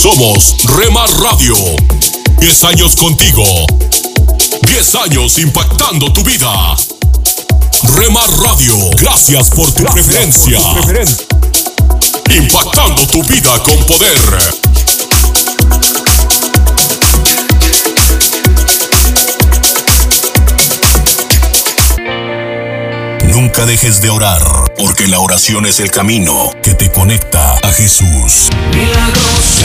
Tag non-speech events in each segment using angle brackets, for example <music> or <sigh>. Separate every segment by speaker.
Speaker 1: Somos Rema Radio. 10 años contigo. 10 años impactando tu vida. Rema Radio, gracias por tu preferencia. Impactando tu vida con poder. Nunca dejes de orar, porque la oración es el camino que te conecta a Jesús.
Speaker 2: Milagroso,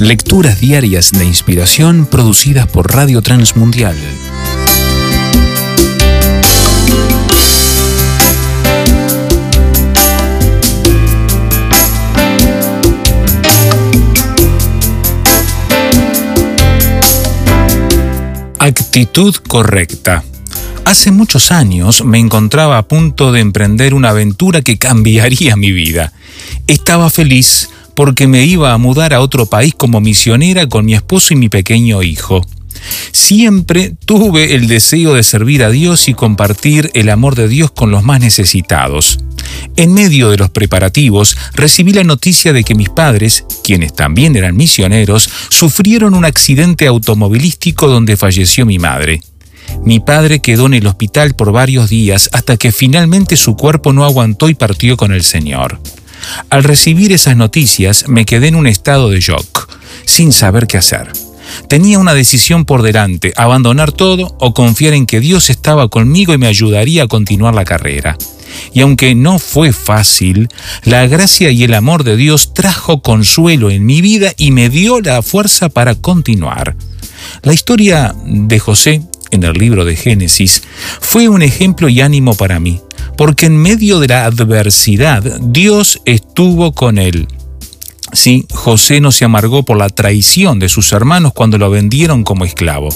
Speaker 3: Lecturas diarias de inspiración producidas por Radio Transmundial. Actitud correcta. Hace muchos años me encontraba a punto de emprender una aventura que cambiaría mi vida. Estaba feliz porque me iba a mudar a otro país como misionera con mi esposo y mi pequeño hijo. Siempre tuve el deseo de servir a Dios y compartir el amor de Dios con los más necesitados. En medio de los preparativos, recibí la noticia de que mis padres, quienes también eran misioneros, sufrieron un accidente automovilístico donde falleció mi madre. Mi padre quedó en el hospital por varios días hasta que finalmente su cuerpo no aguantó y partió con el Señor. Al recibir esas noticias me quedé en un estado de shock, sin saber qué hacer. Tenía una decisión por delante, abandonar todo o confiar en que Dios estaba conmigo y me ayudaría a continuar la carrera. Y aunque no fue fácil, la gracia y el amor de Dios trajo consuelo en mi vida y me dio la fuerza para continuar. La historia de José en el libro de Génesis fue un ejemplo y ánimo para mí, porque en medio de la adversidad Dios estuvo con él. Sí, José no se amargó por la traición de sus hermanos cuando lo vendieron como esclavo.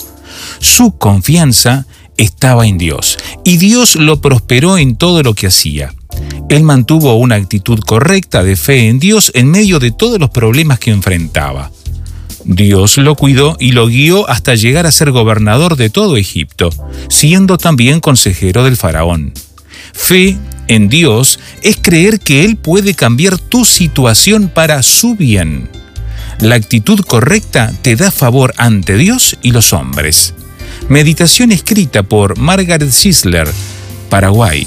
Speaker 3: Su confianza estaba en Dios y Dios lo prosperó en todo lo que hacía. Él mantuvo una actitud correcta de fe en Dios en medio de todos los problemas que enfrentaba. Dios lo cuidó y lo guió hasta llegar a ser gobernador de todo Egipto, siendo también consejero del faraón. Fe en Dios es creer que Él puede cambiar tu situación para su bien. La actitud correcta te da favor ante Dios y los hombres. Meditación escrita por Margaret Sisler, Paraguay.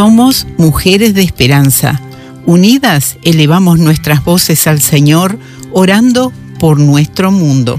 Speaker 4: Somos mujeres de esperanza. Unidas elevamos nuestras voces al Señor, orando por nuestro mundo.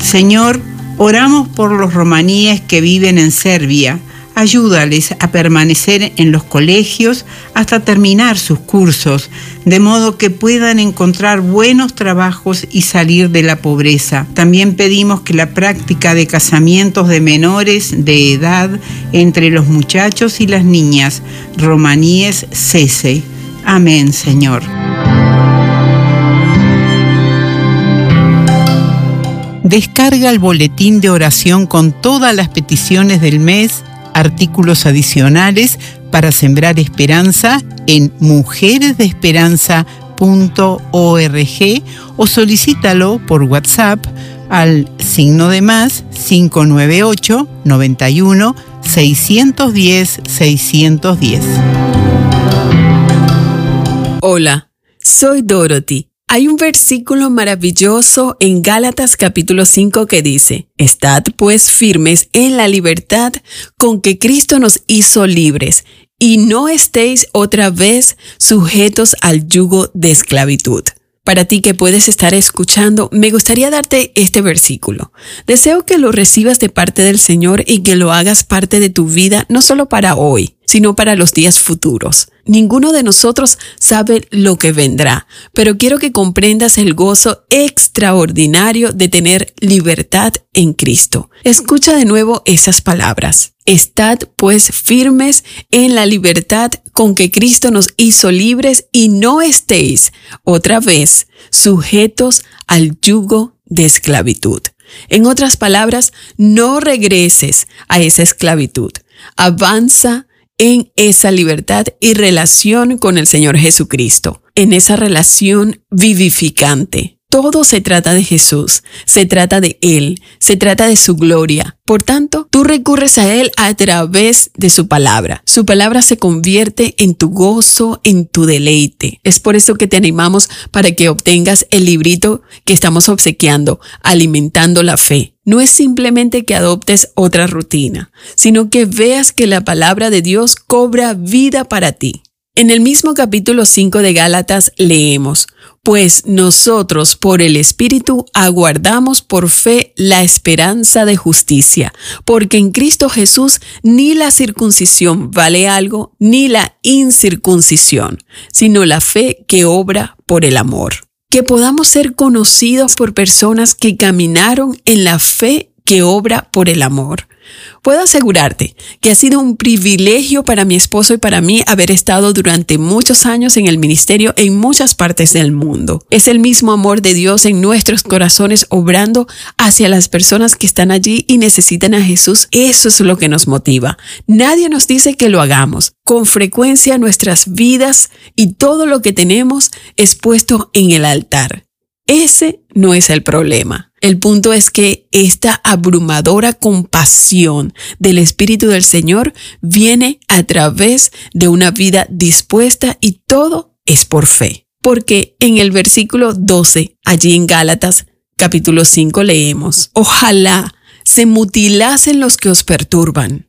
Speaker 4: Señor, oramos por los romaníes que viven en Serbia. Ayúdales a permanecer en los colegios hasta terminar sus cursos, de modo que puedan encontrar buenos trabajos y salir de la pobreza. También pedimos que la práctica de casamientos de menores de edad entre los muchachos y las niñas romaníes cese. Amén, Señor. Descarga el boletín de oración con todas las peticiones del mes, artículos adicionales para sembrar esperanza en mujeresdeesperanza.org o solicítalo por WhatsApp al signo de más 598 91 610 610.
Speaker 5: Hola, soy Dorothy hay un versículo maravilloso en Gálatas capítulo 5 que dice, Estad pues firmes en la libertad con que Cristo nos hizo libres, y no estéis otra vez sujetos al yugo de esclavitud. Para ti que puedes estar escuchando, me gustaría darte este versículo. Deseo que lo recibas de parte del Señor y que lo hagas parte de tu vida, no solo para hoy, sino para los días futuros. Ninguno de nosotros sabe lo que vendrá, pero quiero que comprendas el gozo extraordinario de tener libertad en Cristo. Escucha de nuevo esas palabras. Estad pues firmes en la libertad con que Cristo nos hizo libres y no estéis otra vez sujetos al yugo de esclavitud. En otras palabras, no regreses a esa esclavitud. Avanza en esa libertad y relación con el Señor Jesucristo, en esa relación vivificante. Todo se trata de Jesús, se trata de Él, se trata de su gloria. Por tanto, tú recurres a Él a través de su palabra. Su palabra se convierte en tu gozo, en tu deleite. Es por eso que te animamos para que obtengas el librito que estamos obsequiando, Alimentando la Fe. No es simplemente que adoptes otra rutina, sino que veas que la palabra de Dios cobra vida para ti. En el mismo capítulo 5 de Gálatas leemos, pues nosotros por el Espíritu aguardamos por fe la esperanza de justicia, porque en Cristo Jesús ni la circuncisión vale algo, ni la incircuncisión, sino la fe que obra por el amor. Que podamos ser conocidos por personas que caminaron en la fe que obra por el amor. Puedo asegurarte que ha sido un privilegio para mi esposo y para mí haber estado durante muchos años en el ministerio en muchas partes del mundo. Es el mismo amor de Dios en nuestros corazones obrando hacia las personas que están allí y necesitan a Jesús. Eso es lo que nos motiva. Nadie nos dice que lo hagamos. Con frecuencia nuestras vidas y todo lo que tenemos es puesto en el altar. Ese no es el problema. El punto es que esta abrumadora compasión del Espíritu del Señor viene a través de una vida dispuesta y todo es por fe. Porque en el versículo 12, allí en Gálatas capítulo 5 leemos, ojalá se mutilasen los que os perturban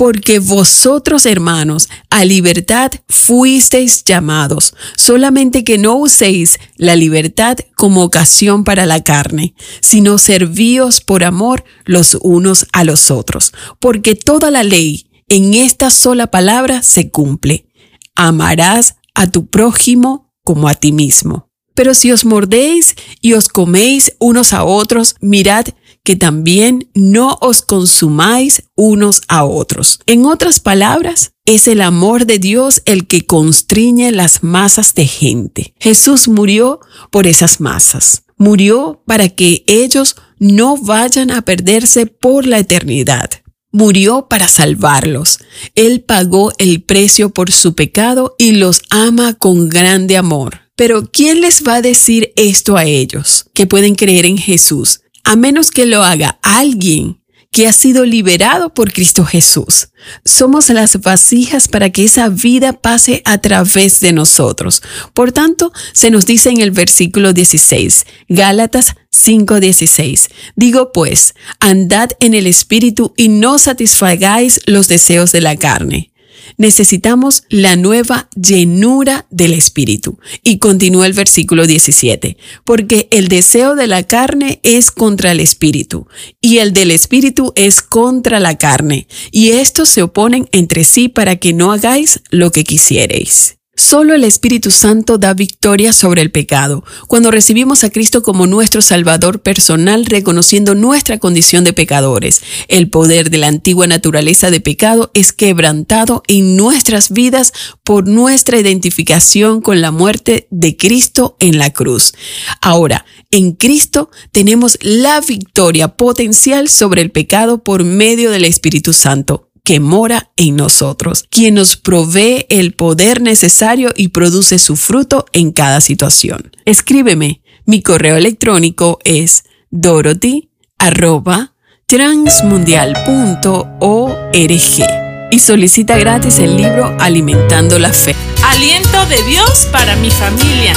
Speaker 5: porque vosotros, hermanos, a libertad fuisteis llamados, solamente que no uséis la libertad como ocasión para la carne, sino servíos por amor los unos a los otros, porque toda la ley en esta sola palabra se cumple. Amarás a tu prójimo como a ti mismo. Pero si os mordéis y os coméis unos a otros, mirad que también no os consumáis unos a otros. En otras palabras, es el amor de Dios el que constriñe las masas de gente. Jesús murió por esas masas. Murió para que ellos no vayan a perderse por la eternidad. Murió para salvarlos. Él pagó el precio por su pecado y los ama con grande amor. Pero ¿quién les va a decir esto a ellos? Que pueden creer en Jesús a menos que lo haga alguien que ha sido liberado por Cristo Jesús. Somos las vasijas para que esa vida pase a través de nosotros. Por tanto, se nos dice en el versículo 16, Gálatas 5:16, digo pues, andad en el Espíritu y no satisfagáis los deseos de la carne necesitamos la nueva llenura del Espíritu. Y continúa el versículo 17, porque el deseo de la carne es contra el Espíritu, y el del Espíritu es contra la carne, y estos se oponen entre sí para que no hagáis lo que quisiereis. Solo el Espíritu Santo da victoria sobre el pecado. Cuando recibimos a Cristo como nuestro Salvador personal, reconociendo nuestra condición de pecadores, el poder de la antigua naturaleza de pecado es quebrantado en nuestras vidas por nuestra identificación con la muerte de Cristo en la cruz. Ahora, en Cristo tenemos la victoria potencial sobre el pecado por medio del Espíritu Santo que mora en nosotros, quien nos provee el poder necesario y produce su fruto en cada situación. Escríbeme. Mi correo electrónico es dorothy@transmundial.org y solicita gratis el libro Alimentando la Fe.
Speaker 6: Aliento de Dios para mi familia.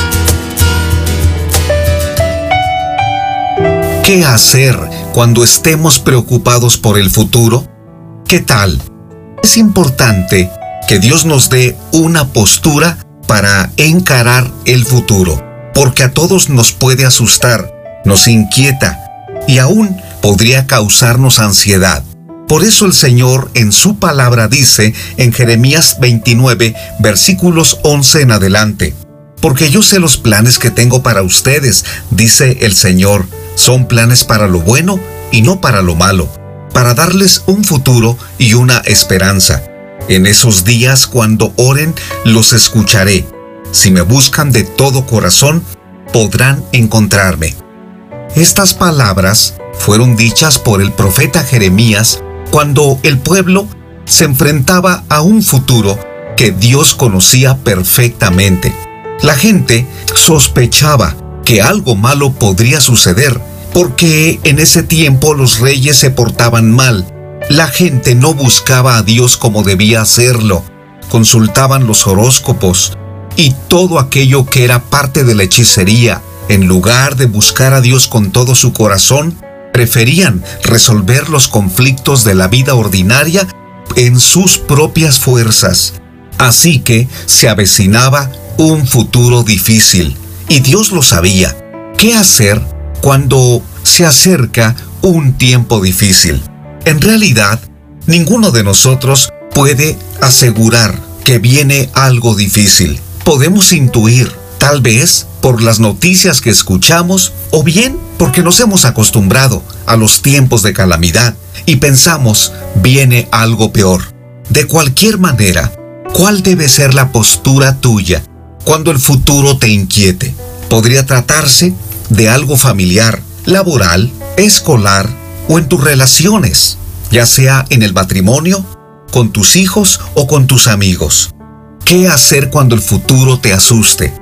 Speaker 7: ¿Qué hacer cuando estemos preocupados por el futuro? ¿Qué tal? Es importante que Dios nos dé una postura para encarar el futuro, porque a todos nos puede asustar, nos inquieta y aún podría causarnos ansiedad. Por eso el Señor en su palabra dice en Jeremías 29, versículos 11 en adelante, porque yo sé los planes que tengo para ustedes, dice el Señor, son planes para lo bueno y no para lo malo para darles un futuro y una esperanza. En esos días cuando oren, los escucharé. Si me buscan de todo corazón, podrán encontrarme. Estas palabras fueron dichas por el profeta Jeremías cuando el pueblo se enfrentaba a un futuro que Dios conocía perfectamente. La gente sospechaba que algo malo podría suceder porque en ese tiempo los reyes se portaban mal. La gente no buscaba a Dios como debía hacerlo. Consultaban los horóscopos y todo aquello que era parte de la hechicería. En lugar de buscar a Dios con todo su corazón, preferían resolver los conflictos de la vida ordinaria en sus propias fuerzas. Así que se avecinaba un futuro difícil. Y Dios lo sabía. ¿Qué hacer cuando se acerca un tiempo difícil. En realidad, ninguno de nosotros puede asegurar que viene algo difícil. Podemos intuir, tal vez por las noticias que escuchamos o bien porque nos hemos acostumbrado a los tiempos de calamidad y pensamos viene algo peor. De cualquier manera, ¿cuál debe ser la postura tuya cuando el futuro te inquiete? Podría tratarse de algo familiar, laboral, escolar o en tus relaciones, ya sea en el matrimonio, con tus hijos o con tus amigos. ¿Qué hacer cuando el futuro te asuste?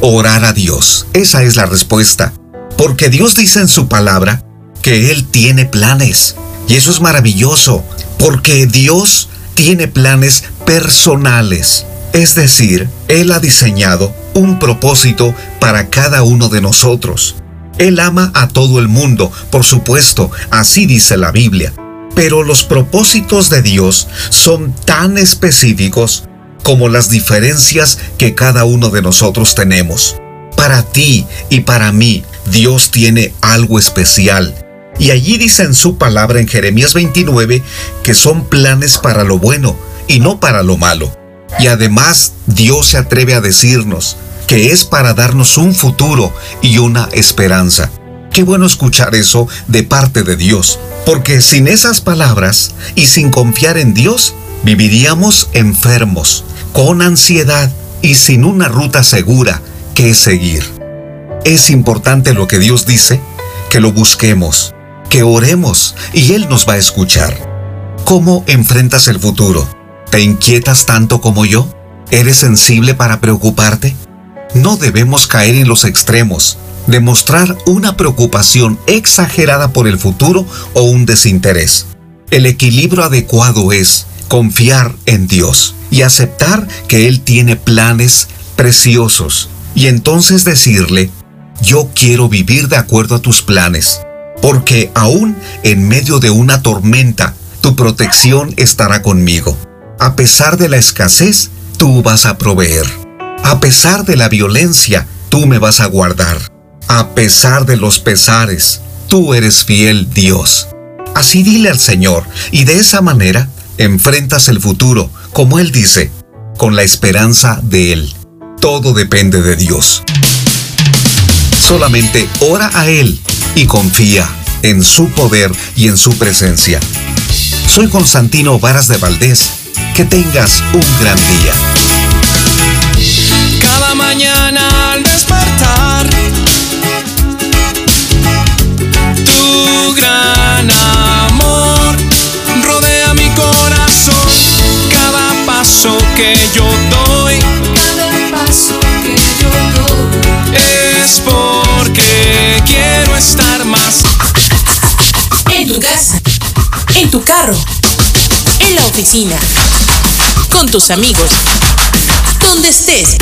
Speaker 7: Orar a Dios. Esa es la respuesta. Porque Dios dice en su palabra que Él tiene planes. Y eso es maravilloso, porque Dios tiene planes personales. Es decir, Él ha diseñado un propósito para cada uno de nosotros. Él ama a todo el mundo, por supuesto, así dice la Biblia. Pero los propósitos de Dios son tan específicos como las diferencias que cada uno de nosotros tenemos. Para ti y para mí, Dios tiene algo especial. Y allí dice en su palabra en Jeremías 29 que son planes para lo bueno y no para lo malo. Y además Dios se atreve a decirnos, que es para darnos un futuro y una esperanza. Qué bueno escuchar eso de parte de Dios, porque sin esas palabras y sin confiar en Dios, viviríamos enfermos, con ansiedad y sin una ruta segura que seguir. Es importante lo que Dios dice, que lo busquemos, que oremos y Él nos va a escuchar. ¿Cómo enfrentas el futuro? ¿Te inquietas tanto como yo? ¿Eres sensible para preocuparte? No debemos caer en los extremos, demostrar una preocupación exagerada por el futuro o un desinterés. El equilibrio adecuado es confiar en Dios y aceptar que Él tiene planes preciosos y entonces decirle, yo quiero vivir de acuerdo a tus planes, porque aún en medio de una tormenta, tu protección estará conmigo. A pesar de la escasez, tú vas a proveer. A pesar de la violencia, tú me vas a guardar. A pesar de los pesares, tú eres fiel Dios. Así dile al Señor, y de esa manera enfrentas el futuro, como Él dice, con la esperanza de Él. Todo depende de Dios. Solamente ora a Él y confía en su poder y en su presencia. Soy Constantino Varas de Valdés. Que tengas un gran día.
Speaker 2: Cada mañana al despertar, tu gran amor rodea mi corazón. Cada paso que yo doy,
Speaker 8: Cada paso que yo doy
Speaker 2: es porque quiero estar más.
Speaker 9: En tu casa, en tu carro, oficina, con tus amigos, donde estés.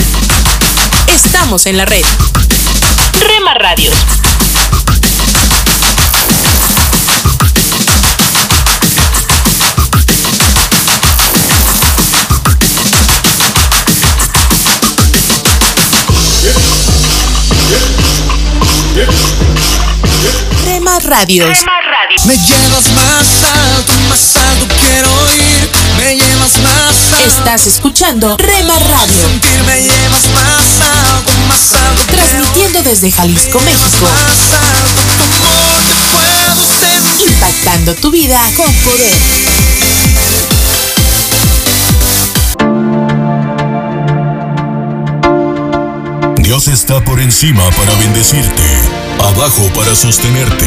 Speaker 9: Estamos en la red. Rema Radios. Rema Radios.
Speaker 2: Me llevas más alto, más alto quiero ir. Me llevas más alto.
Speaker 9: Estás escuchando Rema Radio,
Speaker 2: Sentir me llevas más alto, más alto.
Speaker 9: transmitiendo desde Jalisco, México,
Speaker 2: Más alto, tu amor te puedo sentir.
Speaker 9: impactando tu vida con poder.
Speaker 1: Dios está por encima para bendecirte, abajo para sostenerte,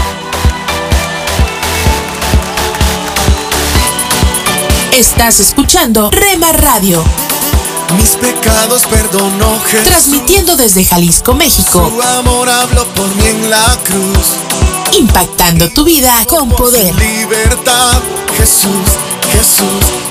Speaker 9: Estás escuchando Rema Radio,
Speaker 2: Mis pecados perdonó Jesús.
Speaker 9: transmitiendo desde Jalisco, México,
Speaker 2: Su amor habló por mí en la cruz.
Speaker 9: impactando tu vida con poder.
Speaker 2: Libertad, Jesús, Jesús.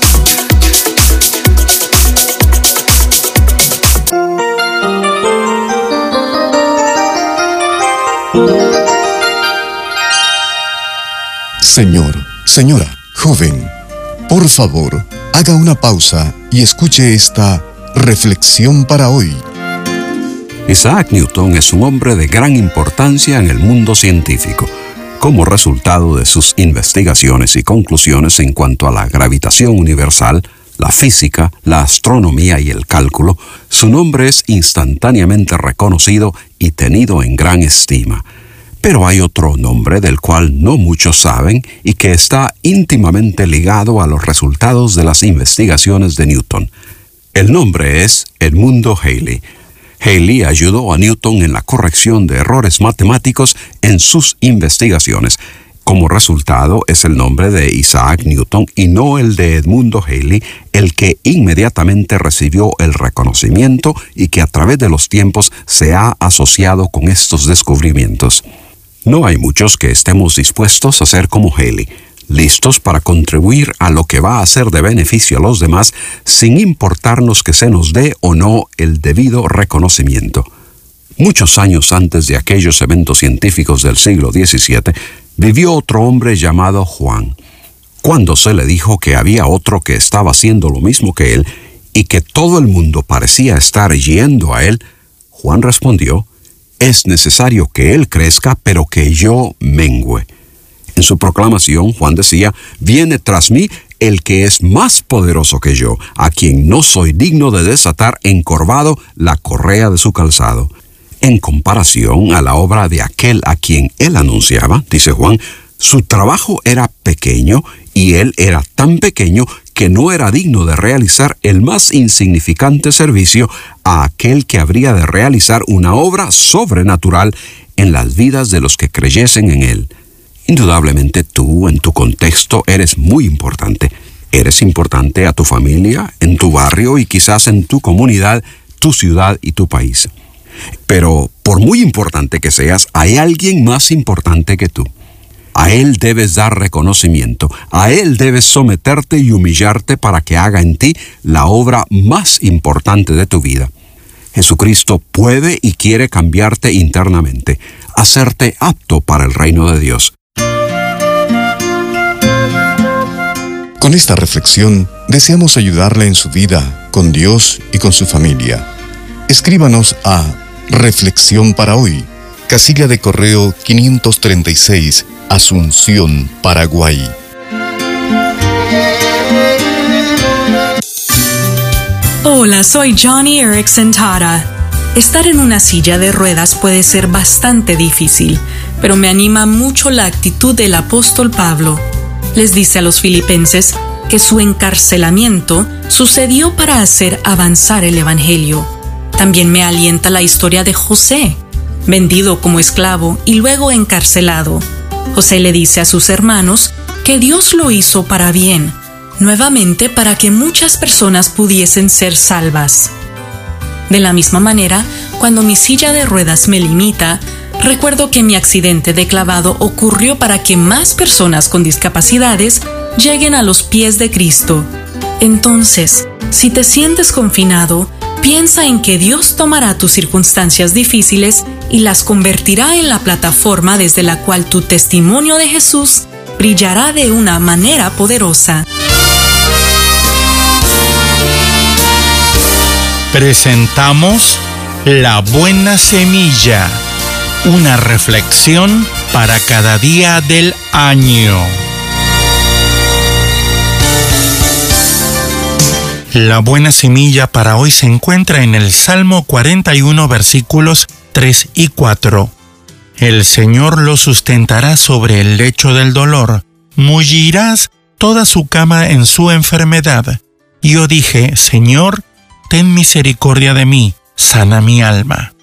Speaker 10: Señor, señora, joven, por favor, haga una pausa y escuche esta reflexión para hoy.
Speaker 11: Isaac Newton es un hombre de gran importancia en el mundo científico. Como resultado de sus investigaciones y conclusiones en cuanto a la gravitación universal, la física, la astronomía y el cálculo, su nombre es instantáneamente reconocido y tenido en gran estima. Pero hay otro nombre del cual no muchos saben y que está íntimamente ligado a los resultados de las investigaciones de Newton. El nombre es Edmundo Haley. Haley ayudó a Newton en la corrección de errores matemáticos en sus investigaciones. Como resultado es el nombre de Isaac Newton y no el de Edmundo Haley el que inmediatamente recibió el reconocimiento y que a través de los tiempos se ha asociado con estos descubrimientos. No hay muchos que estemos dispuestos a ser como Haley, listos para contribuir a lo que va a ser de beneficio a los demás sin importarnos que se nos dé o no el debido reconocimiento. Muchos años antes de aquellos eventos científicos del siglo XVII, vivió otro hombre llamado Juan. Cuando se le dijo que había otro que estaba haciendo lo mismo que él y que todo el mundo parecía estar yendo a él, Juan respondió, es necesario que él crezca, pero que yo mengüe. En su proclamación, Juan decía, viene tras mí el que es más poderoso que yo, a quien no soy digno de desatar encorvado la correa de su calzado. En comparación a la obra de aquel a quien él anunciaba, dice Juan, su trabajo era pequeño y él era tan pequeño que no era digno de realizar el más insignificante servicio a aquel que habría de realizar una obra sobrenatural en las vidas de los que creyesen en él. Indudablemente tú, en tu contexto, eres muy importante. Eres importante a tu familia, en tu barrio y quizás en tu comunidad, tu ciudad y tu país. Pero por muy importante que seas, hay alguien más importante que tú. A Él debes dar reconocimiento, a Él debes someterte y humillarte para que haga en ti la obra más importante de tu vida. Jesucristo puede y quiere cambiarte internamente, hacerte apto para el reino de Dios.
Speaker 10: Con esta reflexión deseamos ayudarle en su vida, con Dios y con su familia. Escríbanos a Reflexión para hoy, casilla de correo 536 Asunción, Paraguay.
Speaker 12: Hola, soy Johnny Erickson Tara. Estar en una silla de ruedas puede ser bastante difícil, pero me anima mucho la actitud del apóstol Pablo. Les dice a los filipenses que su encarcelamiento sucedió para hacer avanzar el Evangelio. También me alienta la historia de José, vendido como esclavo y luego encarcelado José le dice a sus hermanos que Dios lo hizo para bien, nuevamente para que muchas personas pudiesen ser salvas. De la misma manera, cuando mi silla de ruedas me limita, recuerdo que mi accidente de clavado ocurrió para que más personas con discapacidades lleguen a los pies de Cristo. Entonces, si te sientes confinado, Piensa en que Dios tomará tus circunstancias difíciles y las convertirá en la plataforma desde la cual tu testimonio de Jesús brillará de una manera poderosa.
Speaker 13: Presentamos La Buena Semilla, una reflexión para cada día del año. La buena semilla para hoy se encuentra en el Salmo 41 versículos 3 y 4. El Señor lo sustentará sobre el lecho del dolor, mullirás toda su cama en su enfermedad. Yo dije, Señor, ten misericordia de mí, sana mi alma.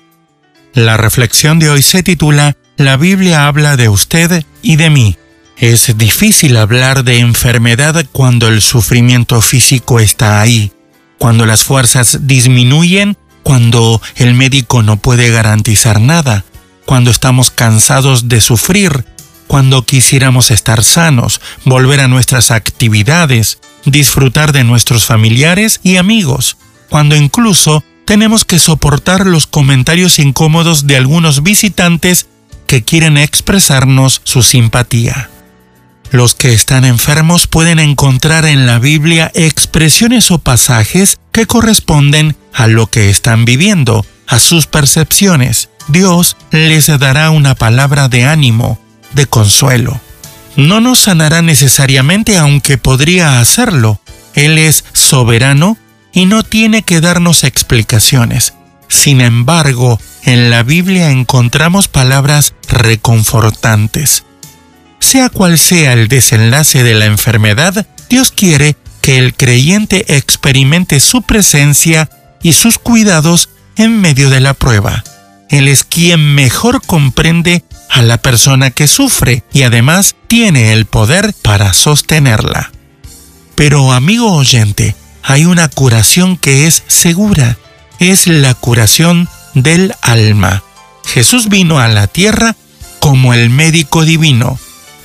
Speaker 13: La reflexión de hoy se titula La Biblia habla de usted y de mí. Es difícil hablar de enfermedad cuando el sufrimiento físico está ahí, cuando las fuerzas disminuyen, cuando el médico no puede garantizar nada, cuando estamos cansados de sufrir, cuando quisiéramos estar sanos, volver a nuestras actividades, disfrutar de nuestros familiares y amigos, cuando incluso tenemos que soportar los comentarios incómodos de algunos visitantes que quieren expresarnos su simpatía. Los que están enfermos pueden encontrar en la Biblia expresiones o pasajes que corresponden a lo que están viviendo, a sus percepciones. Dios les dará una palabra de ánimo, de consuelo. No nos sanará necesariamente aunque podría hacerlo. Él es soberano y no tiene que darnos explicaciones. Sin embargo, en la Biblia encontramos palabras reconfortantes. Sea cual sea el desenlace de la enfermedad, Dios quiere que el creyente experimente su presencia y sus cuidados en medio de la prueba. Él es quien mejor comprende a la persona que sufre y además tiene el poder para sostenerla. Pero amigo oyente, hay una curación que es segura. Es la curación del alma. Jesús vino a la tierra como el médico divino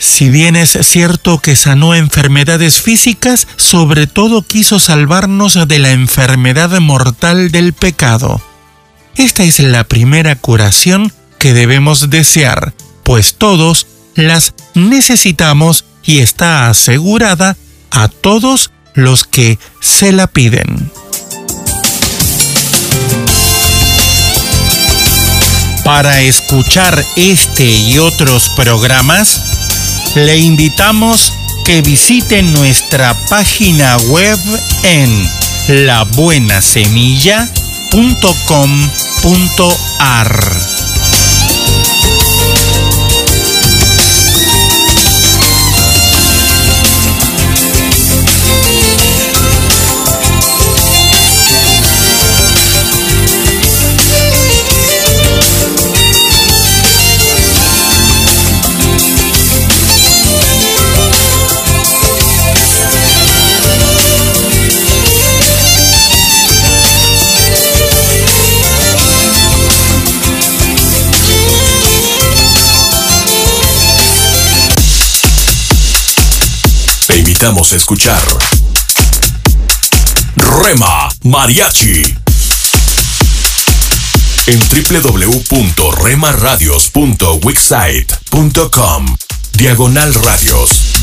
Speaker 13: si bien es cierto que sanó enfermedades físicas, sobre todo quiso salvarnos de la enfermedad mortal del pecado. Esta es la primera curación que debemos desear, pues todos las necesitamos y está asegurada a todos los que se la piden. Para escuchar este y otros programas, le invitamos que visite nuestra página web en labuenasemilla.com.ar.
Speaker 1: A escuchar. Rema Mariachi. En www.remaradios.wixsite.com Diagonal Radios.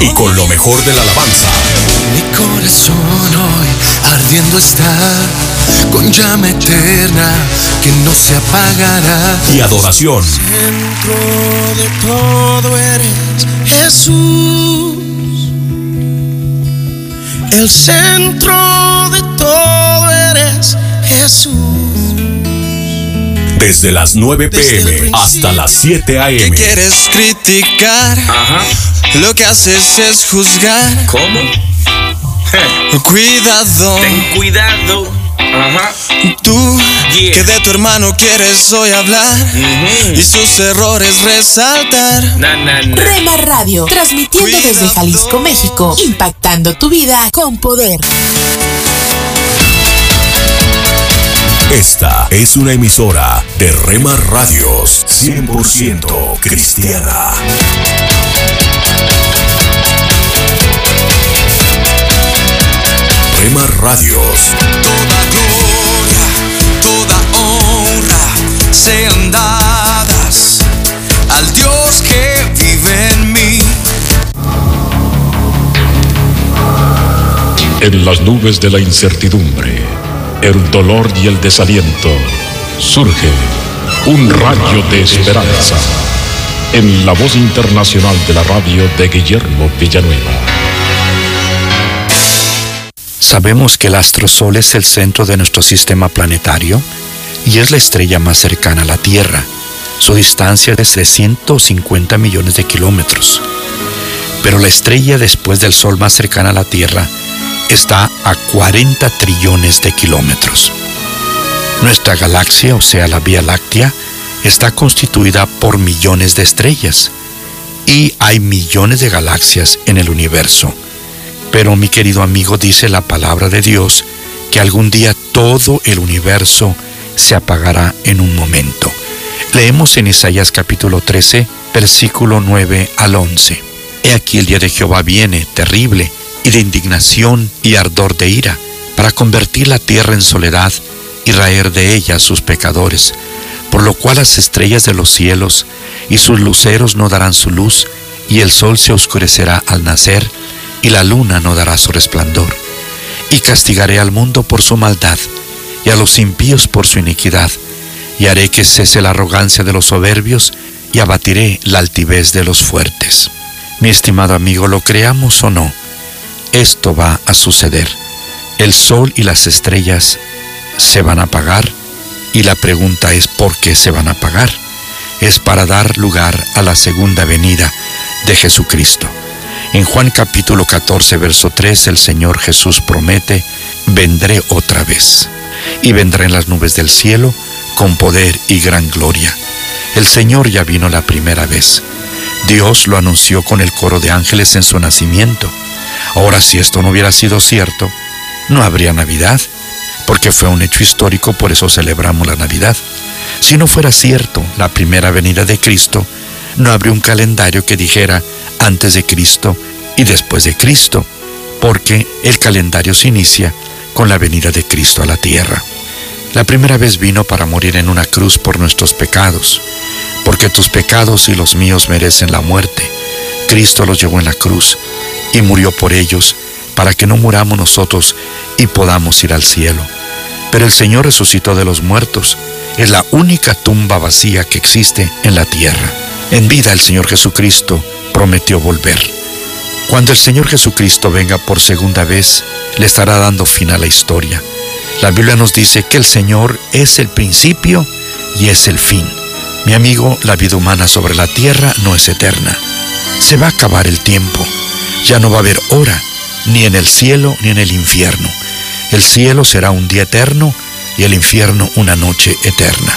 Speaker 1: Y con lo mejor de la alabanza.
Speaker 2: Mi corazón hoy ardiendo está con llama eterna que no se apagará.
Speaker 1: Y adoración.
Speaker 2: Dentro de todo eres Jesús. El centro de todo eres Jesús.
Speaker 1: Desde las 9 p.m. hasta las 7 a.m.
Speaker 2: Quieres criticar, lo que haces es juzgar.
Speaker 14: ¿Cómo?
Speaker 2: Cuidado.
Speaker 14: Ten cuidado. Ajá.
Speaker 2: Tú
Speaker 14: Yeah.
Speaker 2: que de tu hermano quieres hoy hablar y sus errores resaltar.
Speaker 14: Na, na, na.
Speaker 9: Rema Radio, transmitiendo desde Jalisco, México, impactando tu vida con poder.
Speaker 1: Esta es una emisora de Rema Radios 100% cristiana. Rema Radios.
Speaker 2: Toda gloria, toda honra sean dadas al Dios que vive en mí.
Speaker 15: En las nubes de la incertidumbre, el dolor y el desaliento, surge un rayo de esperanza en la voz internacional de la radio de Guillermo Villanueva.
Speaker 16: Sabemos que el astrosol es el centro de nuestro sistema planetario y es la estrella más cercana a la Tierra. Su distancia es de 150 millones de kilómetros. Pero la estrella después del Sol más cercana a la Tierra está a 40 trillones de kilómetros. Nuestra galaxia, o sea, la Vía Láctea, está constituida por millones de estrellas y hay millones de galaxias en el universo. Pero mi querido amigo dice la palabra de Dios que algún día todo el universo se apagará en un momento. Leemos en Isaías capítulo 13, versículo 9 al 11. He aquí el día de Jehová viene, terrible, y de indignación y ardor de ira, para convertir la tierra en soledad y raer de ella sus pecadores, por lo cual las estrellas de los cielos y sus luceros no darán su luz, y el sol se oscurecerá al nacer, y la luna no dará su resplandor. Y castigaré al mundo por su maldad, y a los impíos por su iniquidad, y haré que cese la arrogancia de los soberbios, y abatiré la altivez de los fuertes. Mi estimado amigo, lo creamos o no, esto va a suceder. El sol y las estrellas se van a apagar, y la pregunta es ¿por qué se van a apagar? Es para dar lugar a la segunda venida de Jesucristo. En Juan capítulo 14, verso 3, el Señor Jesús promete, vendré otra vez, y vendré en las nubes del cielo con poder y gran gloria. El Señor ya vino la primera vez. Dios lo anunció con el coro de ángeles en su nacimiento. Ahora, si esto no hubiera sido cierto, no habría Navidad, porque fue un hecho histórico, por eso celebramos la Navidad. Si no fuera cierto la primera venida de Cristo, no habría un calendario que dijera antes de Cristo y después de Cristo, porque el calendario se inicia con la venida de Cristo a la tierra. La primera vez vino para morir en una cruz por nuestros pecados, porque tus pecados y los míos merecen la muerte. Cristo los llevó en la cruz y murió por ellos para que no muramos nosotros y podamos ir al cielo. Pero el Señor resucitó de los muertos. Es la única tumba vacía que existe en la tierra. En vida el Señor Jesucristo prometió volver. Cuando el Señor Jesucristo venga por segunda vez, le estará dando fin a la historia. La Biblia nos dice que el Señor es el principio y es el fin. Mi amigo, la vida humana sobre la tierra no es eterna. Se va a acabar el tiempo. Ya no va a haber hora, ni en el cielo ni en el infierno. El cielo será un día eterno y el infierno una noche eterna.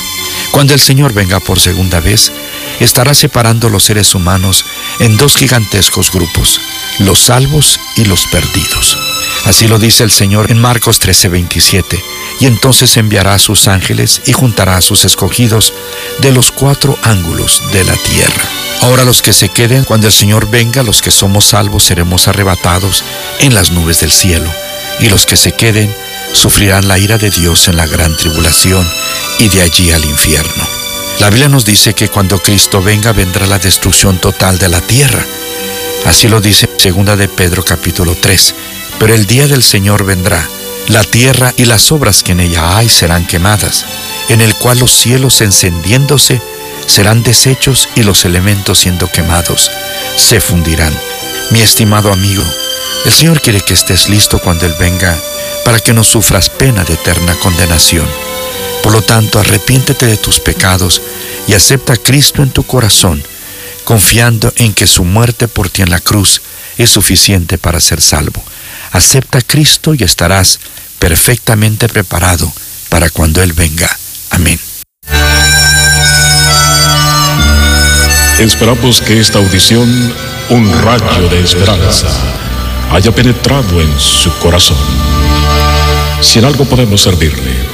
Speaker 16: Cuando el Señor venga por segunda vez, estará separando los seres humanos en dos gigantescos grupos, los salvos y los perdidos. Así lo dice el Señor en Marcos 13:27, y entonces enviará a sus ángeles y juntará a sus escogidos de los cuatro ángulos de la tierra. Ahora los que se queden, cuando el Señor venga, los que somos salvos seremos arrebatados en las nubes del cielo, y los que se queden sufrirán la ira de Dios en la gran tribulación y de allí al infierno. La Biblia nos dice que cuando Cristo venga vendrá la destrucción total de la tierra. Así lo dice segunda de Pedro capítulo 3. Pero el día del Señor vendrá, la tierra y las obras que en ella hay serán quemadas, en el cual los cielos encendiéndose serán deshechos y los elementos siendo quemados se fundirán. Mi estimado amigo, el Señor quiere que estés listo cuando Él venga para que no sufras pena de eterna condenación. Por lo tanto, arrepiéntete de tus pecados y acepta a Cristo en tu corazón, confiando en que su muerte por ti en la cruz es suficiente para ser salvo. Acepta a Cristo y estarás perfectamente preparado para cuando Él venga. Amén.
Speaker 15: Esperamos que esta audición, un rayo de esperanza, haya penetrado en su corazón. Si en algo podemos servirle,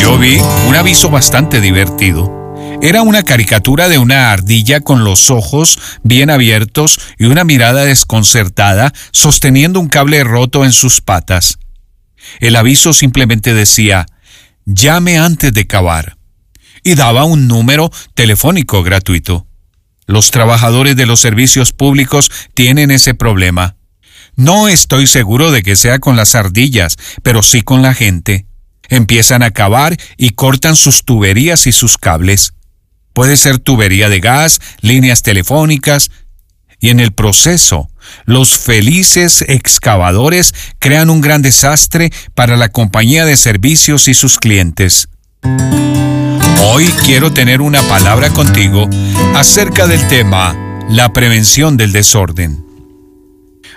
Speaker 17: Yo vi un aviso bastante divertido. Era una caricatura de una ardilla con los ojos bien abiertos y una mirada desconcertada sosteniendo un cable roto en sus patas. El aviso simplemente decía, llame antes de cavar y daba un número telefónico gratuito. Los trabajadores de los servicios públicos tienen ese problema. No estoy seguro de que sea con las ardillas, pero sí con la gente. Empiezan a cavar y cortan sus tuberías y sus cables. Puede ser tubería de gas, líneas telefónicas, y en el proceso, los felices excavadores crean un gran desastre para la compañía de servicios y sus clientes. Hoy quiero tener una palabra contigo acerca del tema la prevención del desorden.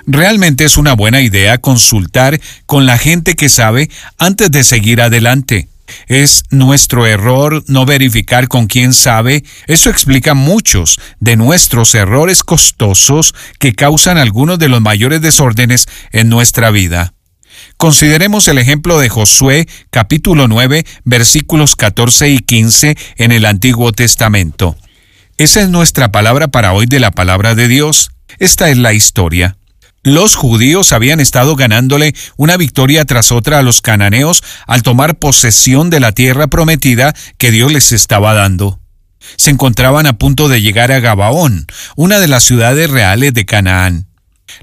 Speaker 17: Realmente es una buena idea consultar con la gente que sabe antes de seguir adelante. Es nuestro error no verificar con quién sabe. Eso explica muchos de nuestros errores costosos que causan algunos de los mayores desórdenes en nuestra vida. Consideremos el ejemplo de Josué capítulo 9 versículos 14 y 15 en el Antiguo Testamento. Esa es nuestra palabra para hoy de la palabra de Dios. Esta es la historia. Los judíos habían estado ganándole una victoria tras otra a los cananeos al tomar posesión de la tierra prometida que Dios les estaba dando. Se encontraban a punto de llegar a Gabaón, una de las ciudades reales de Canaán.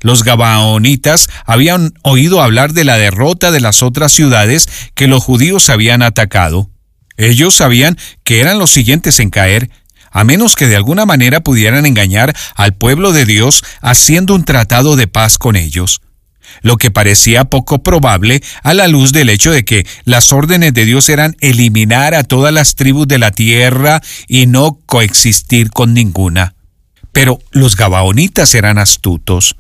Speaker 17: Los gabaonitas habían oído hablar de la derrota de las otras ciudades que los judíos habían atacado. Ellos sabían que eran los siguientes en caer, a menos que de alguna manera pudieran engañar al pueblo de Dios haciendo un tratado de paz con ellos lo que parecía poco probable a la luz del hecho de que las órdenes de Dios eran eliminar a todas las tribus de la tierra y no coexistir con ninguna. Pero los gabaonitas eran astutos.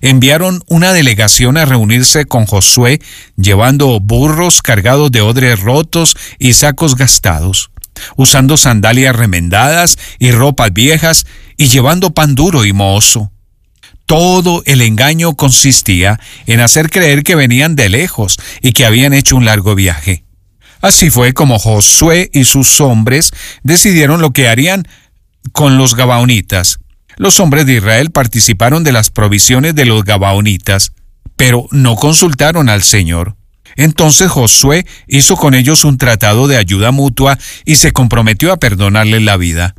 Speaker 17: Enviaron una delegación a reunirse con Josué, llevando burros cargados de odres rotos y sacos gastados, usando sandalias remendadas y ropas viejas, y llevando pan duro y mozo. Todo el engaño consistía en hacer creer que venían de lejos y que habían hecho un largo viaje. Así fue como Josué y sus hombres decidieron lo que harían con los Gabaonitas. Los hombres de Israel participaron de las provisiones de los Gabaonitas, pero no consultaron al Señor. Entonces Josué hizo con ellos un tratado de ayuda mutua y se comprometió a perdonarles la vida.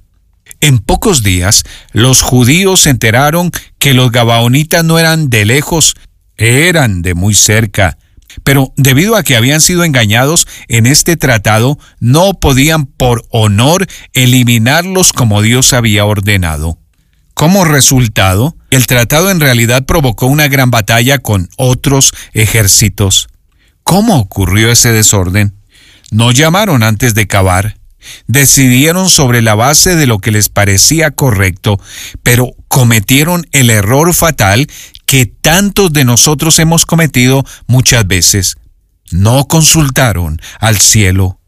Speaker 17: En pocos días, los judíos se enteraron que los gabaonitas no eran de lejos, eran de muy cerca. Pero debido a que habían sido engañados en este tratado, no podían por honor eliminarlos como Dios había ordenado. Como resultado, el tratado en realidad provocó una gran batalla con otros ejércitos. ¿Cómo ocurrió ese desorden? No llamaron antes de cavar decidieron sobre la base de lo que les parecía correcto, pero cometieron el error fatal que tantos de nosotros hemos cometido muchas veces. No consultaron al cielo.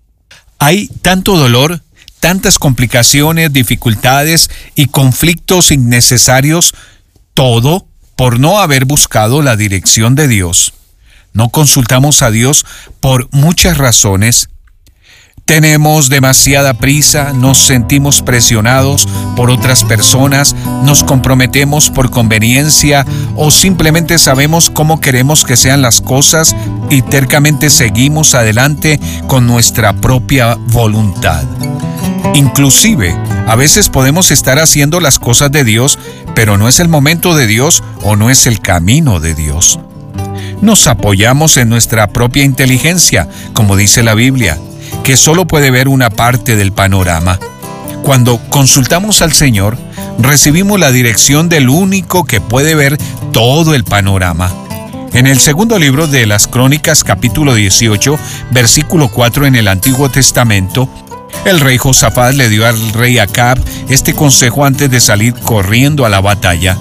Speaker 17: Hay tanto dolor, tantas complicaciones, dificultades y conflictos innecesarios, todo por no haber buscado la dirección de Dios. No consultamos a Dios por muchas razones, tenemos demasiada prisa, nos sentimos presionados por otras personas, nos comprometemos por conveniencia o simplemente sabemos cómo queremos que sean las cosas y tercamente seguimos adelante con nuestra propia voluntad. Inclusive, a veces podemos estar haciendo las cosas de Dios, pero no es el momento de Dios o no es el camino de Dios. Nos apoyamos en nuestra propia inteligencia, como dice la Biblia, que solo puede ver una parte del panorama. Cuando consultamos al Señor, recibimos la dirección del único que puede ver todo el panorama. En el segundo libro de las Crónicas capítulo 18, versículo 4 en el Antiguo Testamento, el rey Josafat le dio al rey Acab este consejo antes de salir corriendo a la batalla.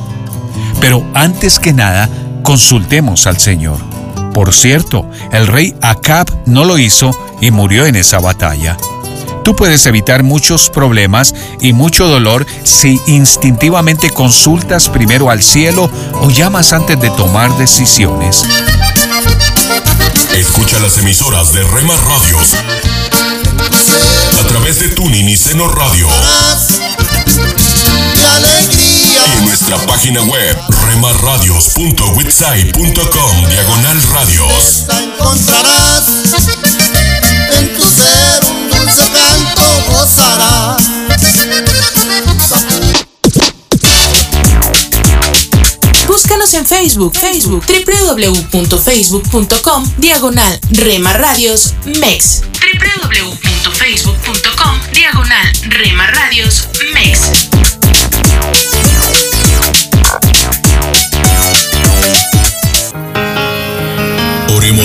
Speaker 17: Pero antes que nada, consultemos al Señor. Por cierto, el rey Acab no lo hizo y murió en esa batalla. Tú puedes evitar muchos problemas y mucho dolor si instintivamente consultas primero al cielo o llamas antes de tomar decisiones.
Speaker 1: Escucha las emisoras de Rema Radios a través de Tuning y Radio. Y en nuestra página web remarradios.witsai.com diagonal radios.
Speaker 18: Encontrarás en tu ser un dulce canto gozarás.
Speaker 9: Búscanos en Facebook, Facebook, www.facebook.com, diagonal Rema Radios MEX. www.facebook.com, diagonal Rema Radios MEX.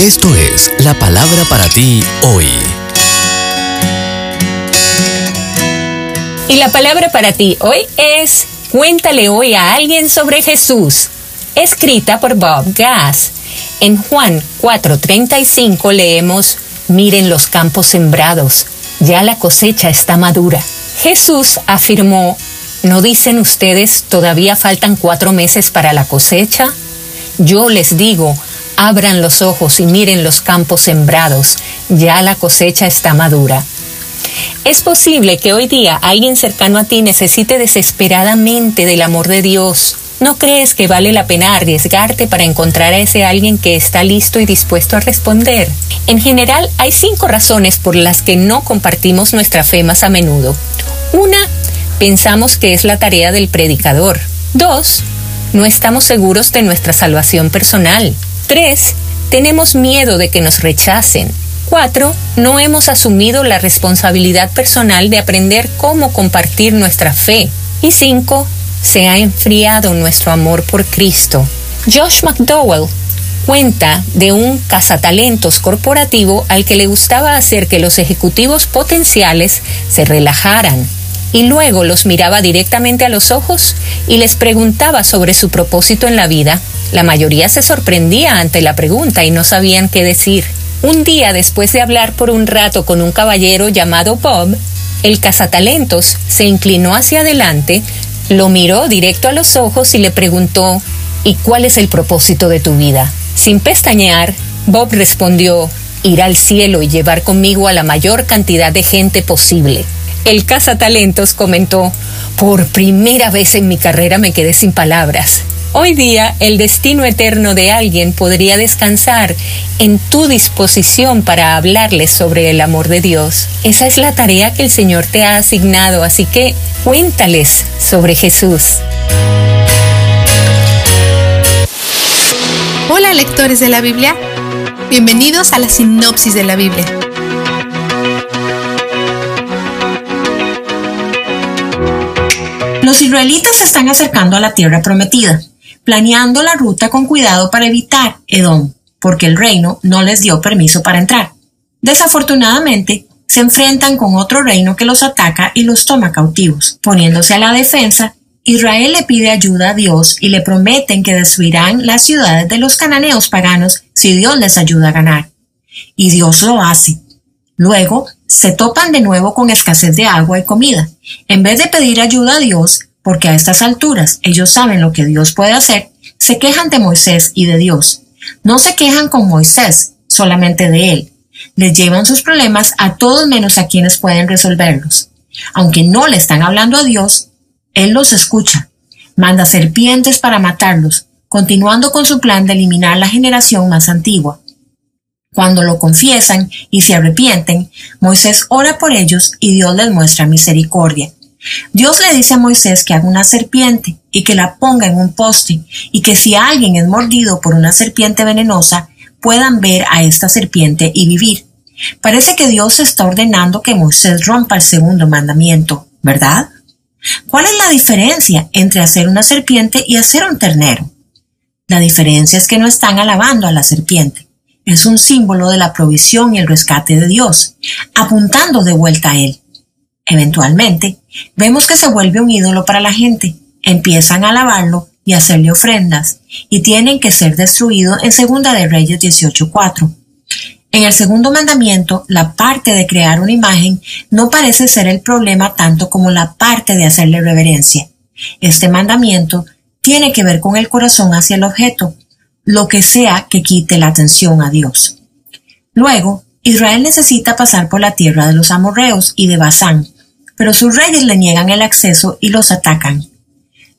Speaker 19: Esto es la palabra para ti hoy.
Speaker 20: Y la palabra para ti hoy es Cuéntale hoy a alguien sobre Jesús, escrita por Bob Gass. En Juan 4:35 leemos, Miren los campos sembrados, ya la cosecha está madura. Jesús afirmó, ¿no dicen ustedes todavía faltan cuatro meses para la cosecha? Yo les digo, abran los ojos y miren los campos sembrados, ya la cosecha está madura. Es posible que hoy día alguien cercano a ti necesite desesperadamente del amor de Dios. ¿No crees que vale la pena arriesgarte para encontrar a ese alguien que está listo y dispuesto a responder? En general, hay cinco razones por las que no compartimos nuestra fe más a menudo. Una, pensamos que es la tarea del predicador. Dos, no estamos seguros de nuestra salvación personal. Tres, tenemos miedo de que nos rechacen. 4. No hemos asumido la responsabilidad personal de aprender cómo compartir nuestra fe. Y 5. Se ha enfriado nuestro amor por Cristo. Josh McDowell cuenta de un cazatalentos corporativo al que le gustaba hacer que los ejecutivos potenciales se relajaran y luego los miraba directamente a los ojos y les preguntaba sobre su propósito en la vida. La mayoría se sorprendía ante la pregunta y no sabían qué decir. Un día después de hablar por un rato con un caballero llamado Bob, el cazatalentos se inclinó hacia adelante, lo miró directo a los ojos y le preguntó ¿Y cuál es el propósito de tu vida? Sin pestañear, Bob respondió ir al cielo y llevar conmigo a la mayor cantidad de gente posible. El cazatalentos comentó por primera vez en mi carrera me quedé sin palabras. Hoy día el destino eterno de alguien podría descansar en tu disposición para hablarles sobre el amor de Dios. Esa es la tarea que el Señor te ha asignado, así que cuéntales sobre Jesús.
Speaker 21: Hola lectores de la Biblia, bienvenidos a la sinopsis de la Biblia.
Speaker 22: Los israelitas se están acercando a la tierra prometida planeando la ruta con cuidado para evitar Edom, porque el reino no les dio permiso para entrar. Desafortunadamente, se enfrentan con otro reino que los ataca y los toma cautivos. Poniéndose a la defensa, Israel le pide ayuda a Dios y le prometen que destruirán las ciudades de los cananeos paganos si Dios les ayuda a ganar. Y Dios lo hace. Luego, se topan de nuevo con escasez de agua y comida. En vez de pedir ayuda a Dios, porque a estas alturas ellos saben lo que Dios puede hacer, se quejan de Moisés y de Dios. No se quejan con Moisés, solamente de él. Les llevan sus problemas a todos menos a quienes pueden resolverlos. Aunque no le están hablando a Dios, Él los escucha. Manda serpientes para matarlos, continuando con su plan de eliminar la generación más antigua. Cuando lo confiesan y se arrepienten, Moisés ora por ellos y Dios les muestra misericordia. Dios le dice a Moisés que haga una serpiente y que la ponga en un poste y que si alguien es mordido por una serpiente venenosa, puedan ver a esta serpiente y vivir. Parece que Dios está ordenando que Moisés rompa el segundo mandamiento, ¿verdad? ¿Cuál es la diferencia entre hacer una serpiente y hacer un ternero? La diferencia es que no están alabando a la serpiente. Es un símbolo de la provisión y el rescate de Dios, apuntando de vuelta a Él. Eventualmente, vemos que se vuelve un ídolo para la gente. Empiezan a alabarlo y hacerle ofrendas, y tienen que ser destruidos en Segunda de Reyes 18.4. En el segundo mandamiento, la parte de crear una imagen no parece ser el problema tanto como la parte de hacerle reverencia. Este mandamiento tiene que ver con el corazón hacia el objeto, lo que sea que quite la atención a Dios. Luego, Israel necesita pasar por la tierra de los amorreos y de Basán, pero sus reyes le niegan el acceso y los atacan.